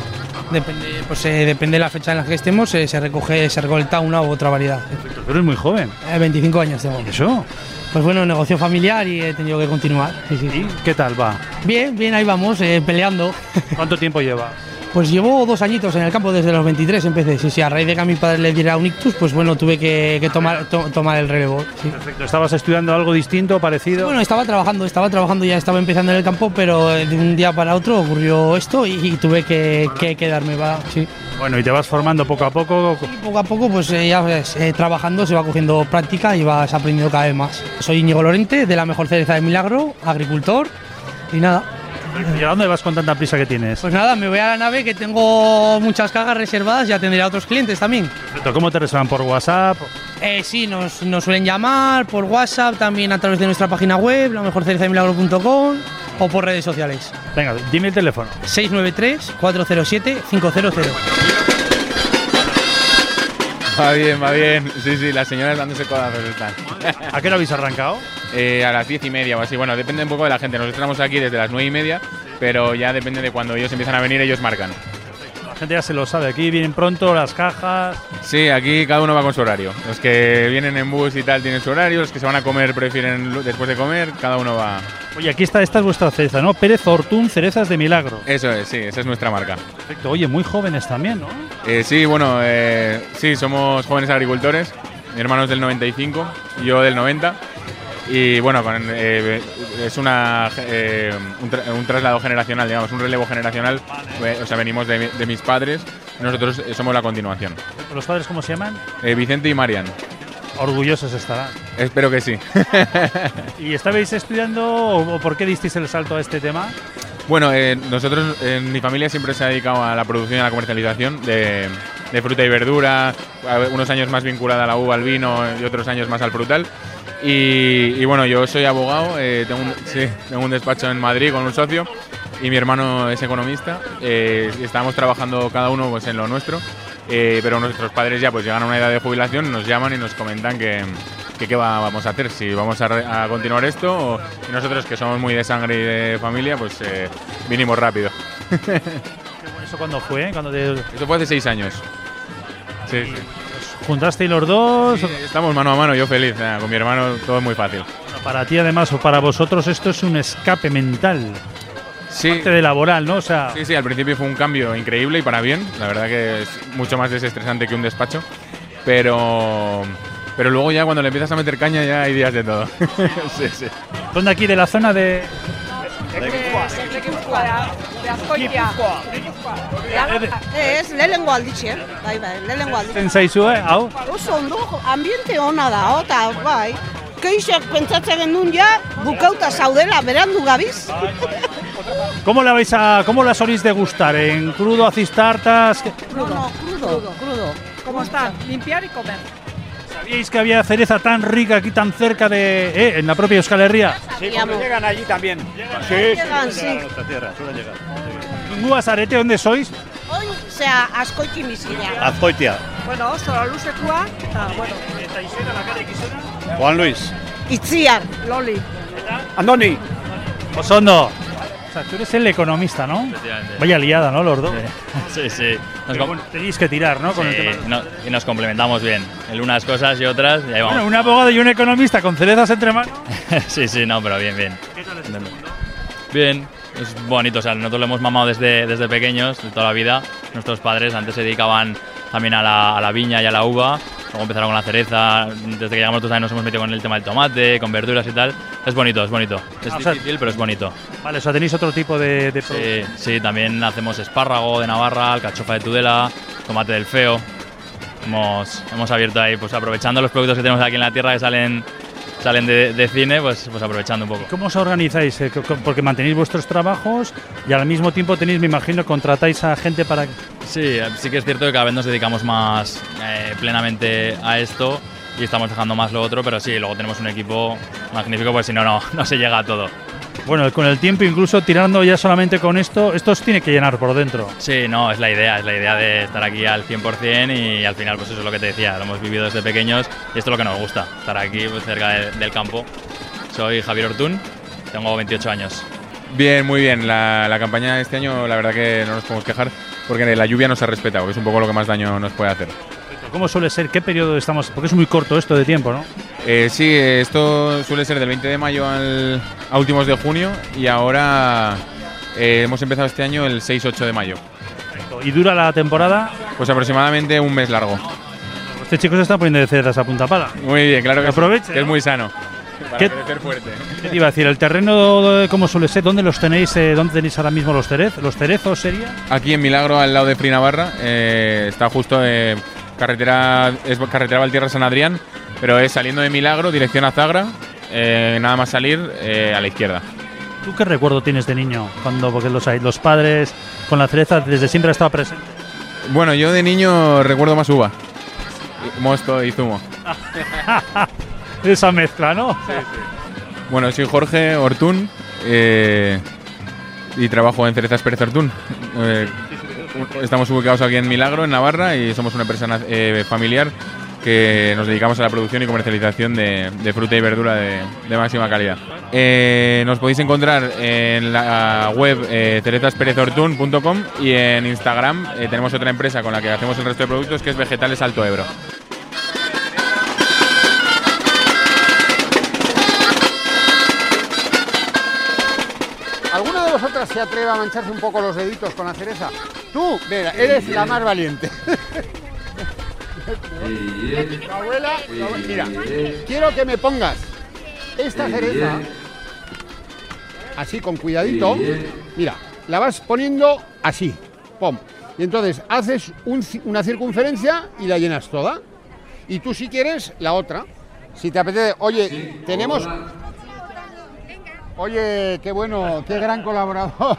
Depende, pues, eh, depende de la fecha en la que estemos, eh, se recoge, se recolecta una u otra variedad. Tú eres muy joven. 25 años tengo. ¿Y eso? Pues bueno, negocio familiar y he tenido que continuar. Sí, sí, ¿Qué tal va? Bien, bien, ahí vamos, peleando. ¿Cuánto tiempo lleva? Pues llevo dos añitos en el campo desde los 23 empecé. Sí, sí, a raíz de que a mi padre le diera un ictus, pues bueno, tuve que, tomar, tomar el relevo. Perfecto. ¿Estabas estudiando algo distinto, parecido? bueno, estaba trabajando, estaba trabajando, ya estaba empezando en el campo, pero de un día para otro ocurrió esto y, tuve que, quedarme. Va, sí. Bueno, y te vas formando poco a poco. poco a poco, pues eh, ya ves, eh, trabajando se va cogiendo práctica y vas aprendiendo cada vez más. Soy Íñigo Lorente, de la mejor cereza de Milagro, agricultor y nada. ¿Y a dónde vas con tanta prisa que tienes? Pues nada, me voy a la nave que tengo muchas cajas reservadas, ya tendré a otros clientes también. ¿Cómo te reservan? ¿Por WhatsApp? Eh, sí, nos, suelen llamar por WhatsApp, también a través de nuestra página web, la milagro.com o por redes sociales. Venga, dime el teléfono. 693-407-500. Va bien, va bien. Sí, sí, las señoras dándose codazos están. ¿A qué hora habéis arrancado? Eh, a las diez y media o así. Bueno, depende un poco de la gente. Nosotros estamos aquí desde las nueve y media, pero ya depende de cuando ellos empiezan a venir, ellos marcan. La gente ya se lo sabe. Aquí vienen pronto las cajas. Sí, aquí cada uno va con su horario. Los que vienen en bus y tal tienen su horario, los que se van a comer prefieren después de comer, cada uno va. Oye, aquí está, esta es vuestra cereza, ¿no? Pérez Hortún, Cerezas de Milagro. Eso es, sí, esa es nuestra marca. Perfecto. Oye, muy jóvenes también, ¿no? Eh, sí, bueno, eh, sí, somos jóvenes agricultores. Mi hermano es del 95, yo del 90. Y bueno, con, eh, es una, eh, un, tra- un traslado generacional, digamos, un relevo generacional. Eh, o sea, venimos de, de mis padres nosotros eh, somos la continuación. ¿Los padres cómo se llaman? Eh, Vicente y Marian. Orgullosos estarán. Espero que sí. ¿Y estabais estudiando o por qué disteis el salto a este tema? Bueno, eh, nosotros en mi familia siempre se ha dedicado a la producción y a la comercialización de, de fruta y verdura, unos años más vinculada a la uva, al vino y otros años más al frutal. Y, y bueno, yo soy abogado, eh, tengo, un, sí, tengo un despacho en Madrid con un socio y mi hermano es economista. eh, estamos trabajando cada uno pues, en lo nuestro, eh, pero nuestros padres ya pues llegan a una edad de jubilación, nos llaman y nos comentan que, que qué va- vamos a hacer, si vamos a, continuar esto o y nosotros que somos muy de sangre y de familia, pues eh, vinimos rápido. ¿Eso cuándo fue? ¿Cuándo te Esto fue hace seis años. Sí, sí. Juntasteis los dos? Sí, estamos mano a mano, yo feliz. nada, con mi hermano todo es muy fácil. Para ti además o para vosotros esto es un escape mental. Sí. Parte de laboral, ¿no? O sea, Sí, sí, al principio fue un cambio increíble y para bien. La verdad que es mucho más desestresante que un despacho. Pero, pero luego ya cuando le empiezas a meter caña ya hay días de todo. sí, sí. ¿dónde aquí de la zona de Ez, lehenengo alditxe, bai, bai, lehenengo alditxe. Zenzaizue, hau? Oso ondo, ambiente ona da, eta bai, keixak pentsatzen genuen ja, bukauta zaudela, berandu gabiz. ¿Cómo la vais a cómo la soléis degustar? ¿En crudo hacéis tartas? ¿Qué- No, no, crudo, crudo. ¿Cómo está? Limpiar y comer. ¿Sabíais que había cereza tan rica aquí tan cerca de eh, en la propia Euskal Herria? Sí, llegan allí también. Sí, Llegan, sí. a nuestra tierra, suelen llegar. Azarete, ¿dónde sois? Oin, zea, askoiti bizia. Azkoitia. Bueno, oso luzekoa, eta, bueno. Juan Luis. Itziar. Loli. Andoni. Osondo. Sea, tú eres el economista, ¿no? Vaya liada, ¿no? Los dos. Sí, sí. Nos bueno, tenéis que tirar, ¿no? Con el Sí, tema. no- y nos complementamos bien. En unas cosas y otras, y ahí vamos. Bueno, un abogado y un economista con cerezas entre manos. sí, sí, no, pero bien, bien. Bien, es bonito. O sea, nosotros lo hemos mamado desde, desde pequeños, de toda la vida. Nuestros padres antes se dedicaban también a la, a la viña y a la uva. Luego empezaron con la cereza. Desde que llegamos nosotros también nos hemos metido con el tema del tomate, con verduras y tal. Es bonito, es bonito. Es Ah, o sea- difícil, pero es bonito. Vale, o sea, tenéis otro tipo de, de Sí, sí, también hacemos espárrago de Navarra, alcachofa de Tudela, tomate del feo. Hemos, hemos abierto ahí, pues aprovechando los productos que tenemos aquí en la tierra que salen, salen de, de cine, pues, pues aprovechando un poco. ¿Cómo os organizáis? Eh, Porque mantenéis vuestros trabajos y al mismo tiempo tenéis, me imagino, contratáis a gente para... Sí, sí que es cierto que cada vez nos dedicamos más eh, plenamente a esto y estamos dejando más lo otro, pero sí, luego tenemos un equipo magnífico, pues si no, no, no se llega a todo. Bueno, con el tiempo, incluso tirando ya solamente con esto, esto os tiene que llenar por dentro. Sí, no, es la idea, es la idea de estar aquí al 100% y al final pues eso es lo que te decía, lo hemos vivido desde pequeños y esto es lo que nos gusta, estar aquí pues, cerca de- del campo. Soy Javier Ortún, tengo 28 años. Bien, muy bien. La, la campaña de este año, la verdad que no nos podemos quejar porque la lluvia no se ha respetado, que es un poco lo que más daño nos puede hacer. ¿Cómo suele ser? ¿Qué periodo estamos? Porque es muy corto esto de tiempo, ¿no? Eh, sí, esto suele ser del 20 de mayo al, a últimos de junio y ahora eh, hemos empezado este año el 6-8 de mayo. ¿Y dura la temporada? Pues aproximadamente un mes largo. Este chico se está poniendo de cerdas a punta pala. Muy bien, claro que, sí, Aproveche, que es muy sano. Para ¿Qué- crecer fuerte. ¿Qué te iba a decir? ¿El terreno cómo suele ser? ¿Dónde los tenéis? eh, ¿Dónde tenéis ahora mismo los cerezos? ¿Los cerezos sería? Aquí en Milagro, al lado de Free Navarra, eh, está justo eh, carretera, es carretera Valtierra San Adrián, pero es saliendo de Milagro, dirección a Zagra, eh, nada más salir eh, a la izquierda. ¿Tú qué recuerdo tienes de niño? Cuando, porque los, los padres con la cereza desde siempre ha estado presente. Bueno, yo de niño recuerdo más uva, mosto y zumo. Esa mezcla, ¿no? Bueno, soy Jorge Ortún eh, y trabajo en Cerezas Pérez Ortún. Eh, estamos ubicados aquí en Milagro, en Navarra, y somos una empresa eh, familiar que nos dedicamos a la producción y comercialización de, fruta y verdura de, máxima calidad. Eh, nos podéis encontrar en la web eh, y en Instagram eh, tenemos otra empresa con la que hacemos el resto de productos que es Vegetales Alto Ebro. Se atreve a mancharse un poco los deditos con la cereza? Tú, mira, eres la más valiente. Tu abuela, tu abuela- mira, quiero que me pongas esta cereza, así con cuidadito, mira, la vas poniendo así, pom. Y entonces haces una circunferencia y la llenas toda. Y tú si quieres, la otra. Si te apetece, oye, tenemos... Oye, qué bueno, qué gran colaborador.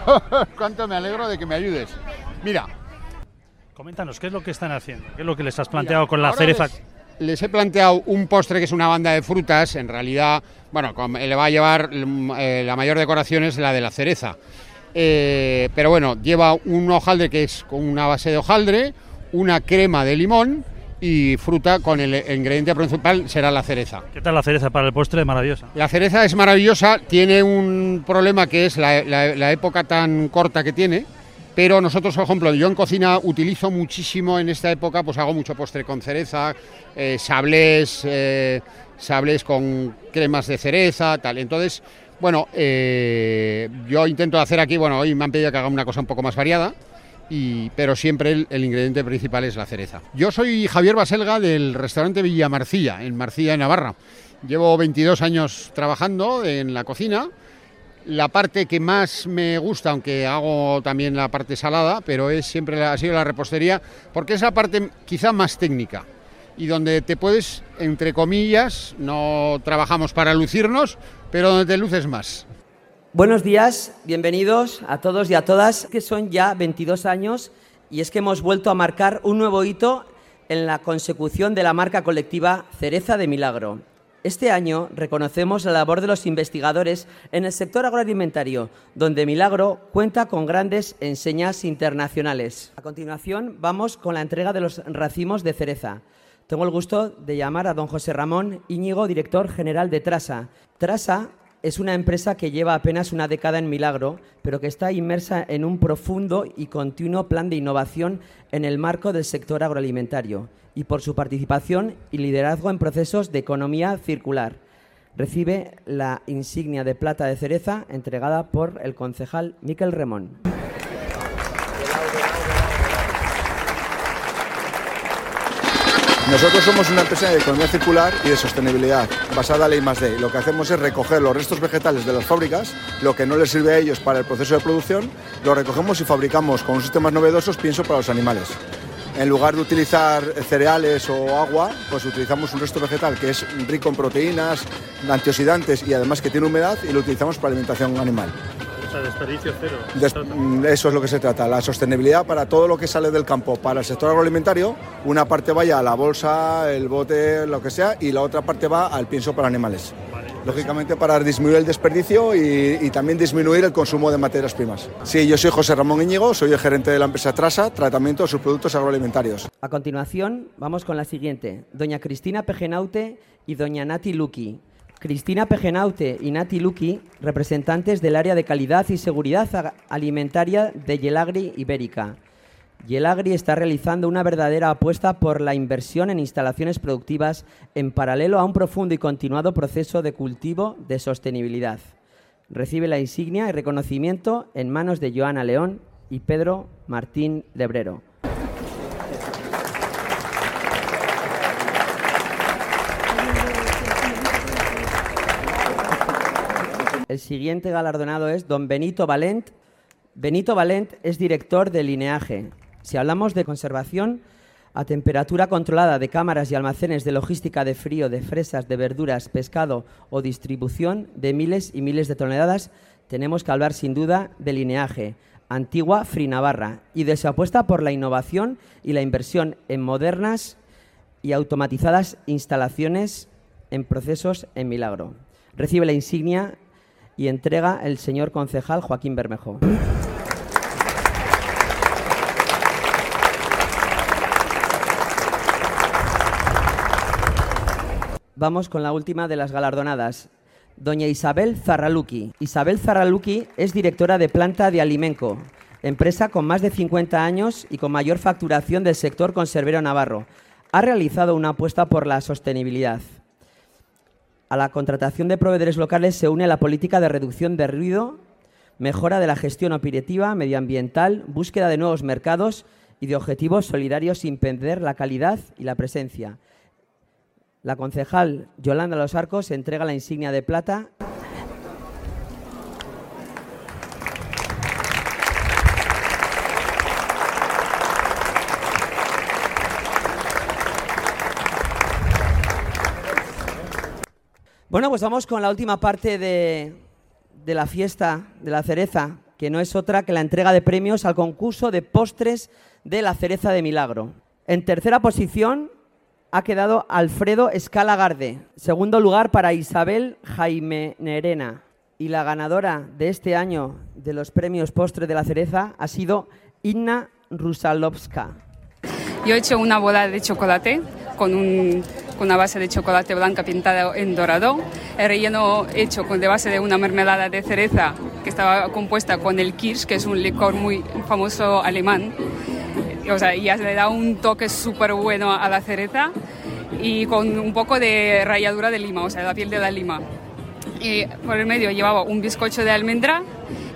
Cuánto me alegro de que me ayudes. Mira. Coméntanos, ¿qué es lo que están haciendo? ¿Qué es lo que les has planteado con la cereza? Les, he planteado un postre que es una banda de frutas. En realidad, bueno, le va a llevar mm, eh, la mayor decoración es la de la cereza. Eh, pero bueno, lleva un hojaldre que es con una base de hojaldre, una crema de limón y fruta con el ingrediente principal será la cereza. ¿Qué tal la cereza para el postre? Maravillosa. La cereza es maravillosa, tiene un problema que es la, época tan corta que tiene, pero nosotros, por ejemplo, yo en cocina utilizo muchísimo en esta época, pues hago mucho postre con cereza, eh, sablés, eh, sablés con cremas de cereza, tal. Entonces, bueno, eh, yo intento hacer aquí, bueno, hoy me han pedido que haga una cosa un poco más variada pero siempre el, ingrediente principal es la cereza. Yo soy Javier Baselga del restaurante Villa Marcilla, en Marcilla, Navarra. Llevo 22 años trabajando en la cocina. La parte que más me gusta, aunque hago también la parte salada, pero es siempre ha sido la repostería, porque es la parte quizá más técnica y donde te puedes, entre comillas, no trabajamos para lucirnos, pero donde te luces más. Buenos días, bienvenidos a todos y a todas, que son ya 22 años y es que hemos vuelto a marcar un nuevo hito en la consecución de la marca colectiva Cereza de Milagro. Este año reconocemos la labor de los investigadores en el sector agroalimentario, donde Milagro cuenta con grandes enseñas internacionales. A continuación, vamos con la entrega de los racimos de cereza. Tengo el gusto de llamar a don José Ramón Íñigo, director general de Trasa. Trasa es una empresa que lleva apenas una década en Milagro, pero que está inmersa en un profundo y continuo plan de innovación en el marco del sector agroalimentario y por su participación y liderazgo en procesos de economía circular. Recibe la insignia de plata de cereza entregada por el concejal Miquel Remón. Nosotros somos una empresa de economía circular y de sostenibilidad, basada en la I+D. Lo que hacemos es recoger los restos vegetales de las fábricas, lo que no les sirve a ellos para el proceso de producción, lo recogemos y fabricamos con sistemas novedosos pienso para los animales. En lugar de utilizar cereales o agua, pues utilizamos un resto vegetal que es rico en proteínas, antioxidantes y además que tiene humedad y lo utilizamos para alimentación animal desperdicio cero. Mm, eso es lo que se trata, la sostenibilidad para todo lo que sale del campo. Para el sector agroalimentario, una parte vaya a la bolsa, el bote, lo que sea, y la otra parte va al pienso para animales. Lógicamente para disminuir el desperdicio y, también disminuir el consumo de materias primas. Sí, yo soy José Ramón Íñigo, soy el gerente de la empresa Trasa, tratamiento de sus productos agroalimentarios. A continuación, vamos con la siguiente. Doña Cristina Pejenaute y doña Nati Luqui Cristina Pejenaute y Nati Luki, representantes del área de calidad y seguridad alimentaria de Yelagri Ibérica. Yelagri está realizando una verdadera apuesta por la inversión en instalaciones productivas en paralelo a un profundo y continuado proceso de cultivo de sostenibilidad. Recibe la insignia y reconocimiento en manos de Joana León y Pedro Martín Lebrero. El siguiente galardonado es don Benito Valent. Benito Valent es director de Lineaje. Si hablamos de conservación a temperatura controlada de cámaras y almacenes de logística de frío, de fresas, de verduras, pescado o distribución de miles y miles de toneladas, tenemos que hablar sin duda de Lineaje, antigua Free Navarra, y de su apuesta por la innovación y la inversión en modernas y automatizadas instalaciones en procesos en Milagro. Recibe la insignia y entrega el señor concejal Joaquín Bermejo. Vamos con la última de las galardonadas. Doña Isabel Zarraluki. Isabel Zarraluki es directora de planta de Alimenco, empresa con más de 50 años y con mayor facturación del sector conservero navarro. Ha realizado una apuesta por la sostenibilidad. A la contratación de proveedores locales se une la política de reducción de ruido, mejora de la gestión operativa, medioambiental, búsqueda de nuevos mercados y de objetivos solidarios sin perder la calidad y la presencia. La concejal Yolanda Los Arcos entrega la insignia de plata Bueno, pues vamos con la última parte de, de, la fiesta de la cereza, que no es otra que la entrega de premios al concurso de postres de la cereza de Milagro. En tercera posición ha quedado Alfredo Escalagarde. Segundo lugar para Isabel Jaime Nerena. Y la ganadora de este año de los premios postres de la cereza ha sido Inna Rusalovska. Yo he hecho una bola de chocolate con, un, con una base de chocolate blanca pintada en dorado, el relleno hecho con de base de una mermelada de cereza que estaba compuesta con el Kirsch, que es un licor muy famoso alemán. O sea, ya le da un toque súper bueno a la cereza y con un poco de ralladura de lima, o sea, la piel de la lima. Y por el medio llevaba un bizcocho de almendra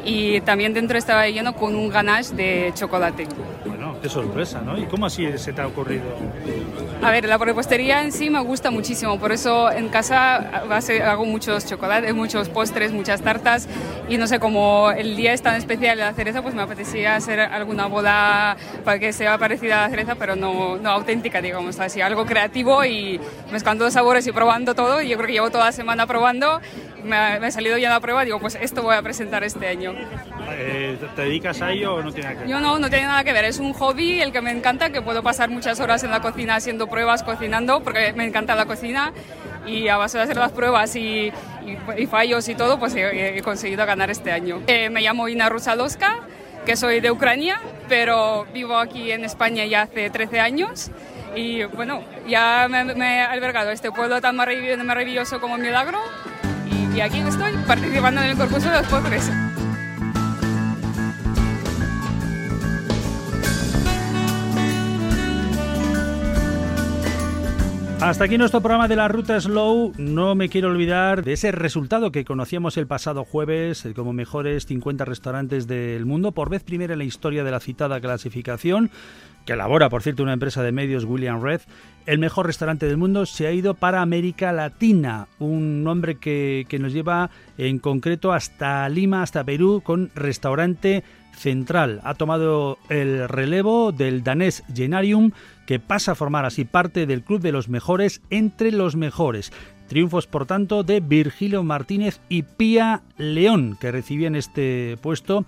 y también dentro estaba lleno con un ganache de chocolate. Bueno, qué sorpresa, ¿no? ¿Y cómo así se te ha ocurrido? A ver, la repostería en sí me gusta muchísimo, por eso en casa hago muchos chocolates, muchos postres, muchas tartas y no sé, como el día es tan especial de la cereza, pues me apetecía hacer alguna boda para que sea parecida a la cereza, pero no, no auténtica, digamos, así, algo creativo y mezclando los sabores y probando todo. Yo creo que llevo toda la semana probando, me ha, me ha salido ya la prueba, digo, pues esto voy a presentar este año. Eh, ¿Te dedicas a ello o no tiene nada que ver? Yo no, no tiene nada que ver, es un hobby el que me encanta, que puedo pasar muchas horas en la cocina haciendo pruebas, cocinando, porque me encanta la cocina y a base de hacer las pruebas y, y, y fallos y todo, pues he, he conseguido ganar este año. Eh, me llamo Ina Rusalowska, que soy de Ucrania, pero vivo aquí en España ya hace 13 años. Y bueno, ya me, me he albergado este pueblo tan maravilloso, como Milagro y, y aquí estoy participando en el concurso de los postres. Hasta aquí nuestro programa de la Ruta Slow. No me quiero olvidar de ese resultado que conocíamos el pasado jueves eh, como mejores 50 restaurantes del mundo, por vez primera en la historia de la citada clasificación, que elabora, por cierto, una empresa de medios, William Red. El mejor restaurante del mundo se ha ido para América Latina, un nombre que, que nos lleva en concreto hasta Lima, hasta Perú, con restaurante central. Ha tomado el relevo del danés Genarium, que pasa a formar así parte del club de los mejores entre los mejores. Triunfos, por tanto, de Virgilio Martínez y Pía León, que recibían este puesto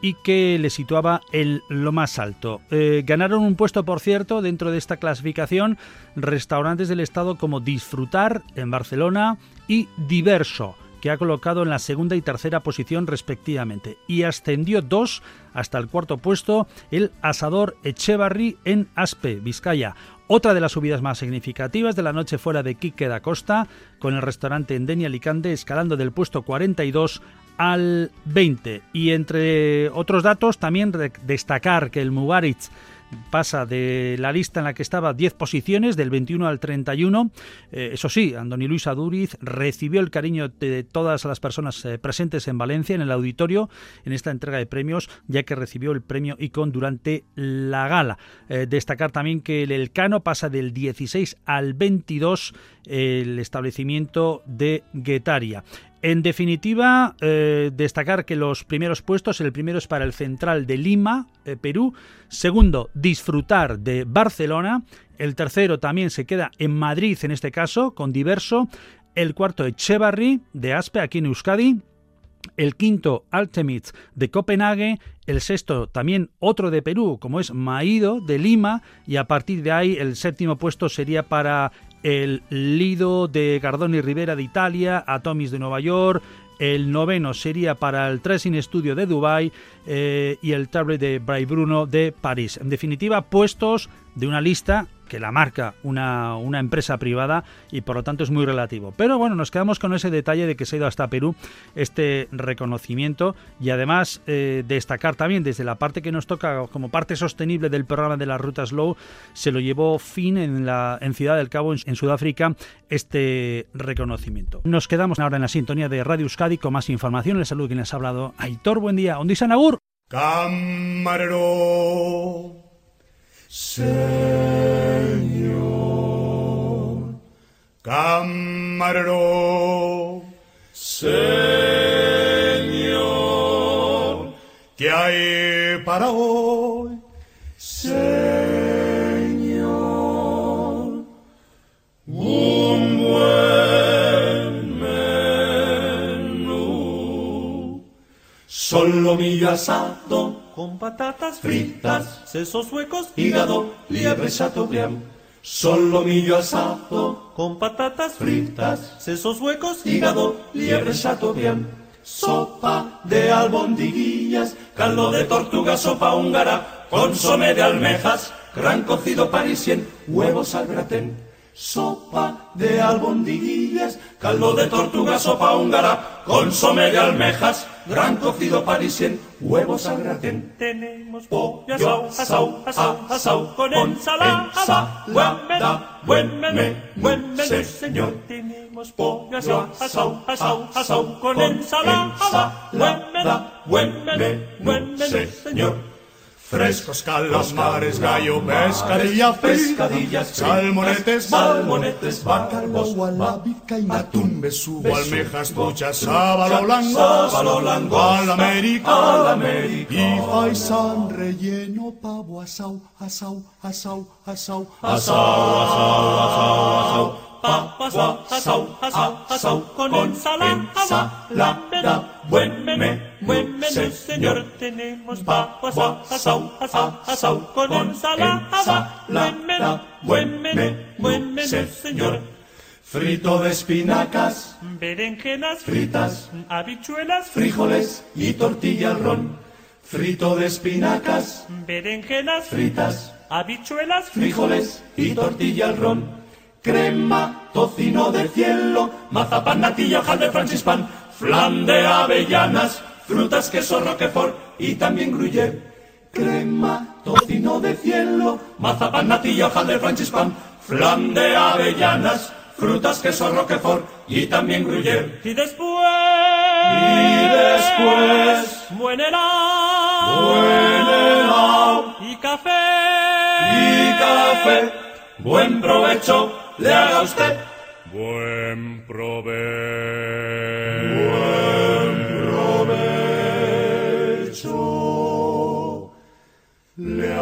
y que le situaba en lo más alto. Eh, ganaron un puesto, por cierto, dentro de esta clasificación, restaurantes del estado como Disfrutar en Barcelona y Diverso que ha colocado en la segunda y tercera posición respectivamente, y ascendió dos hasta el cuarto puesto el asador Echevarri en Aspe, Vizcaya. Otra de las subidas más significativas de la noche fuera de Quique da Costa, con el restaurante Endenia Alicante escalando del puesto 42 al 20. Y entre otros datos, también destacar que el Mugaritz pasa de la lista en la que estaba 10 posiciones, del 21 al 31. Eh, eso sí, Andoni Luis Aduriz recibió el cariño de todas las personas eh, presentes en Valencia, en el auditorio, en esta entrega de premios, ya que recibió el premio Icon durante la gala. Eh, destacar también que el Elcano pasa del 16 al 22 el establecimiento de Guetaria. En definitiva, eh, destacar que los primeros puestos, el primero es para el Central de Lima, eh, Perú, segundo, Disfrutar de Barcelona, el tercero también se queda en Madrid en este caso, con Diverso, el cuarto Echevarri de Aspe, aquí en Euskadi, el quinto Altemit de Copenhague, el sexto también otro de Perú, como es Maído de Lima, y a partir de ahí el séptimo puesto sería para el Lido de Gardoni Rivera de Italia, Atomis de Nueva York, el noveno sería para el Tracing Studio de Dubai eh, y el Table de Bray Bruno de París. En definitiva, puestos de una lista que la marca una, una, empresa privada y por lo tanto es muy relativo. Pero bueno, nos quedamos con ese detalle de que se ha ido hasta Perú este reconocimiento y además eh, destacar también desde la parte que nos toca como parte sostenible del programa de las rutas Low, se lo llevó fin en, la, en Ciudad del Cabo, en, Sudáfrica, este reconocimiento. Nos quedamos ahora en la sintonía de Radio Euskadi con más información. Les saludo quien les ha hablado. Aitor, buen día. ¿Dónde Agur? Camarero. Señor, Camarero, Señor, ¿qué hay para hoy? Señor, un buen menú. Solomillo asado con patatas fritas, sesos huecos, hígado, liebre chateaubriand. Solomillo asado con patatas fritas, sesos huecos, hígado, liebre chateaubriand. Sopa de albondiguillas, caldo de tortuga, sopa húngara, consomé de almejas, gran cocido parisien, huevos al gratén. Sopa de albondiguillas, caldo de tortuga, sopa húngara, consomé de almejas, gran cocido parisien, huevos al. Tenemos pollo asau, asau, asau, asau, con ensalada, buen menú, buen menú, señor. Tenemos pollo asau, asau, asau, asau, con ensalada, buen menú, buen menú, buen menú, señor. Frescos calamares, gallo, pescadilla, pescadillas, salmonetes, salmonetes, bacalbos, gualabica y atún, besugo, almejas, truchas, sábalo blanco, sábalo blanco, al América, al América, y faisán relleno, pavo, asau, asau, asau, asau, asau, asau, asau, asau, Papa asau, asau, asau, asau, con ensalada, buen menú, buen menú, señor. Tenemos papa asau, asau, asau, asau, con ensalada, buen menú, buen menú, buen menú, señor. Frito de espinacas, Berenjenas fritas, habichuelas, frijoles y tortilla al ron. Frito de espinacas, berenjenas, fritas, habichuelas, frijoles y tortilla al ron. Crema, tocino de cielo, mazapán, natilla, hojaldre, francispan, flan de avellanas, frutas, queso, roquefort y también gruyère. Crema, tocino de cielo, mazapán, natilla, hojaldre, francispan, flan de avellanas, frutas, queso, roquefort y también gruyère. Y después, Y después, buen helado, buen helado y café, y café. Buen provecho le haga usted. buen provecho. Buen provecho le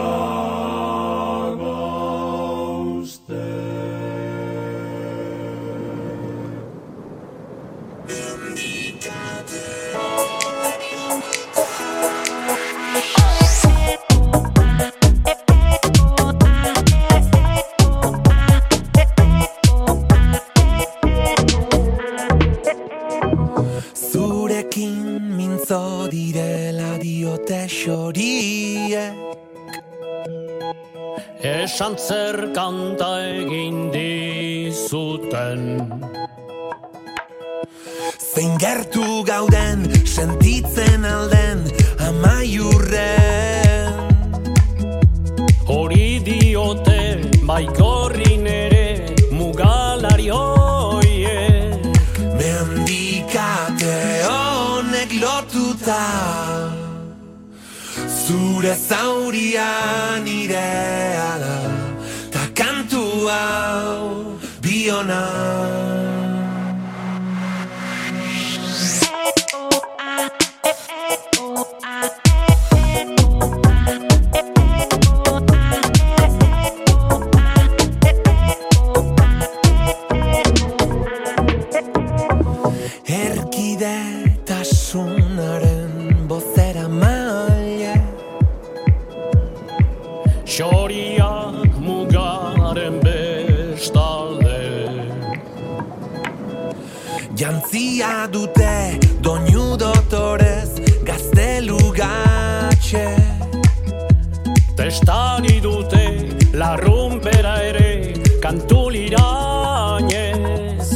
Testari dute larrumpera ere kantulirainez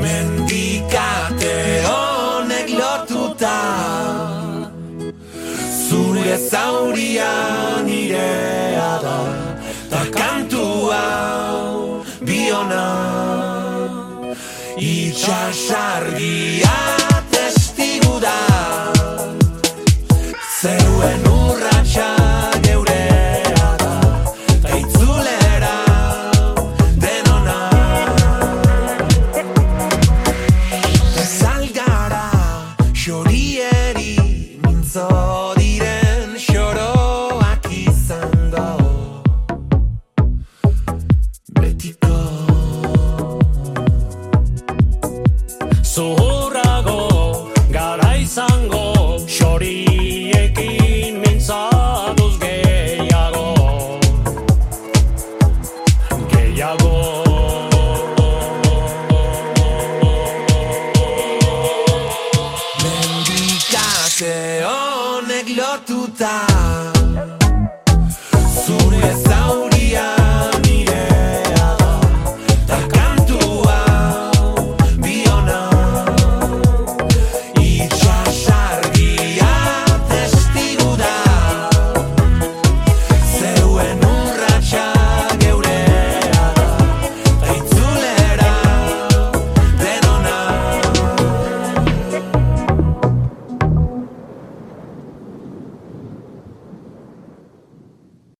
Mendikate honek lotuta Zure zauria nirea da Ta kantu hau biona. Itxasargia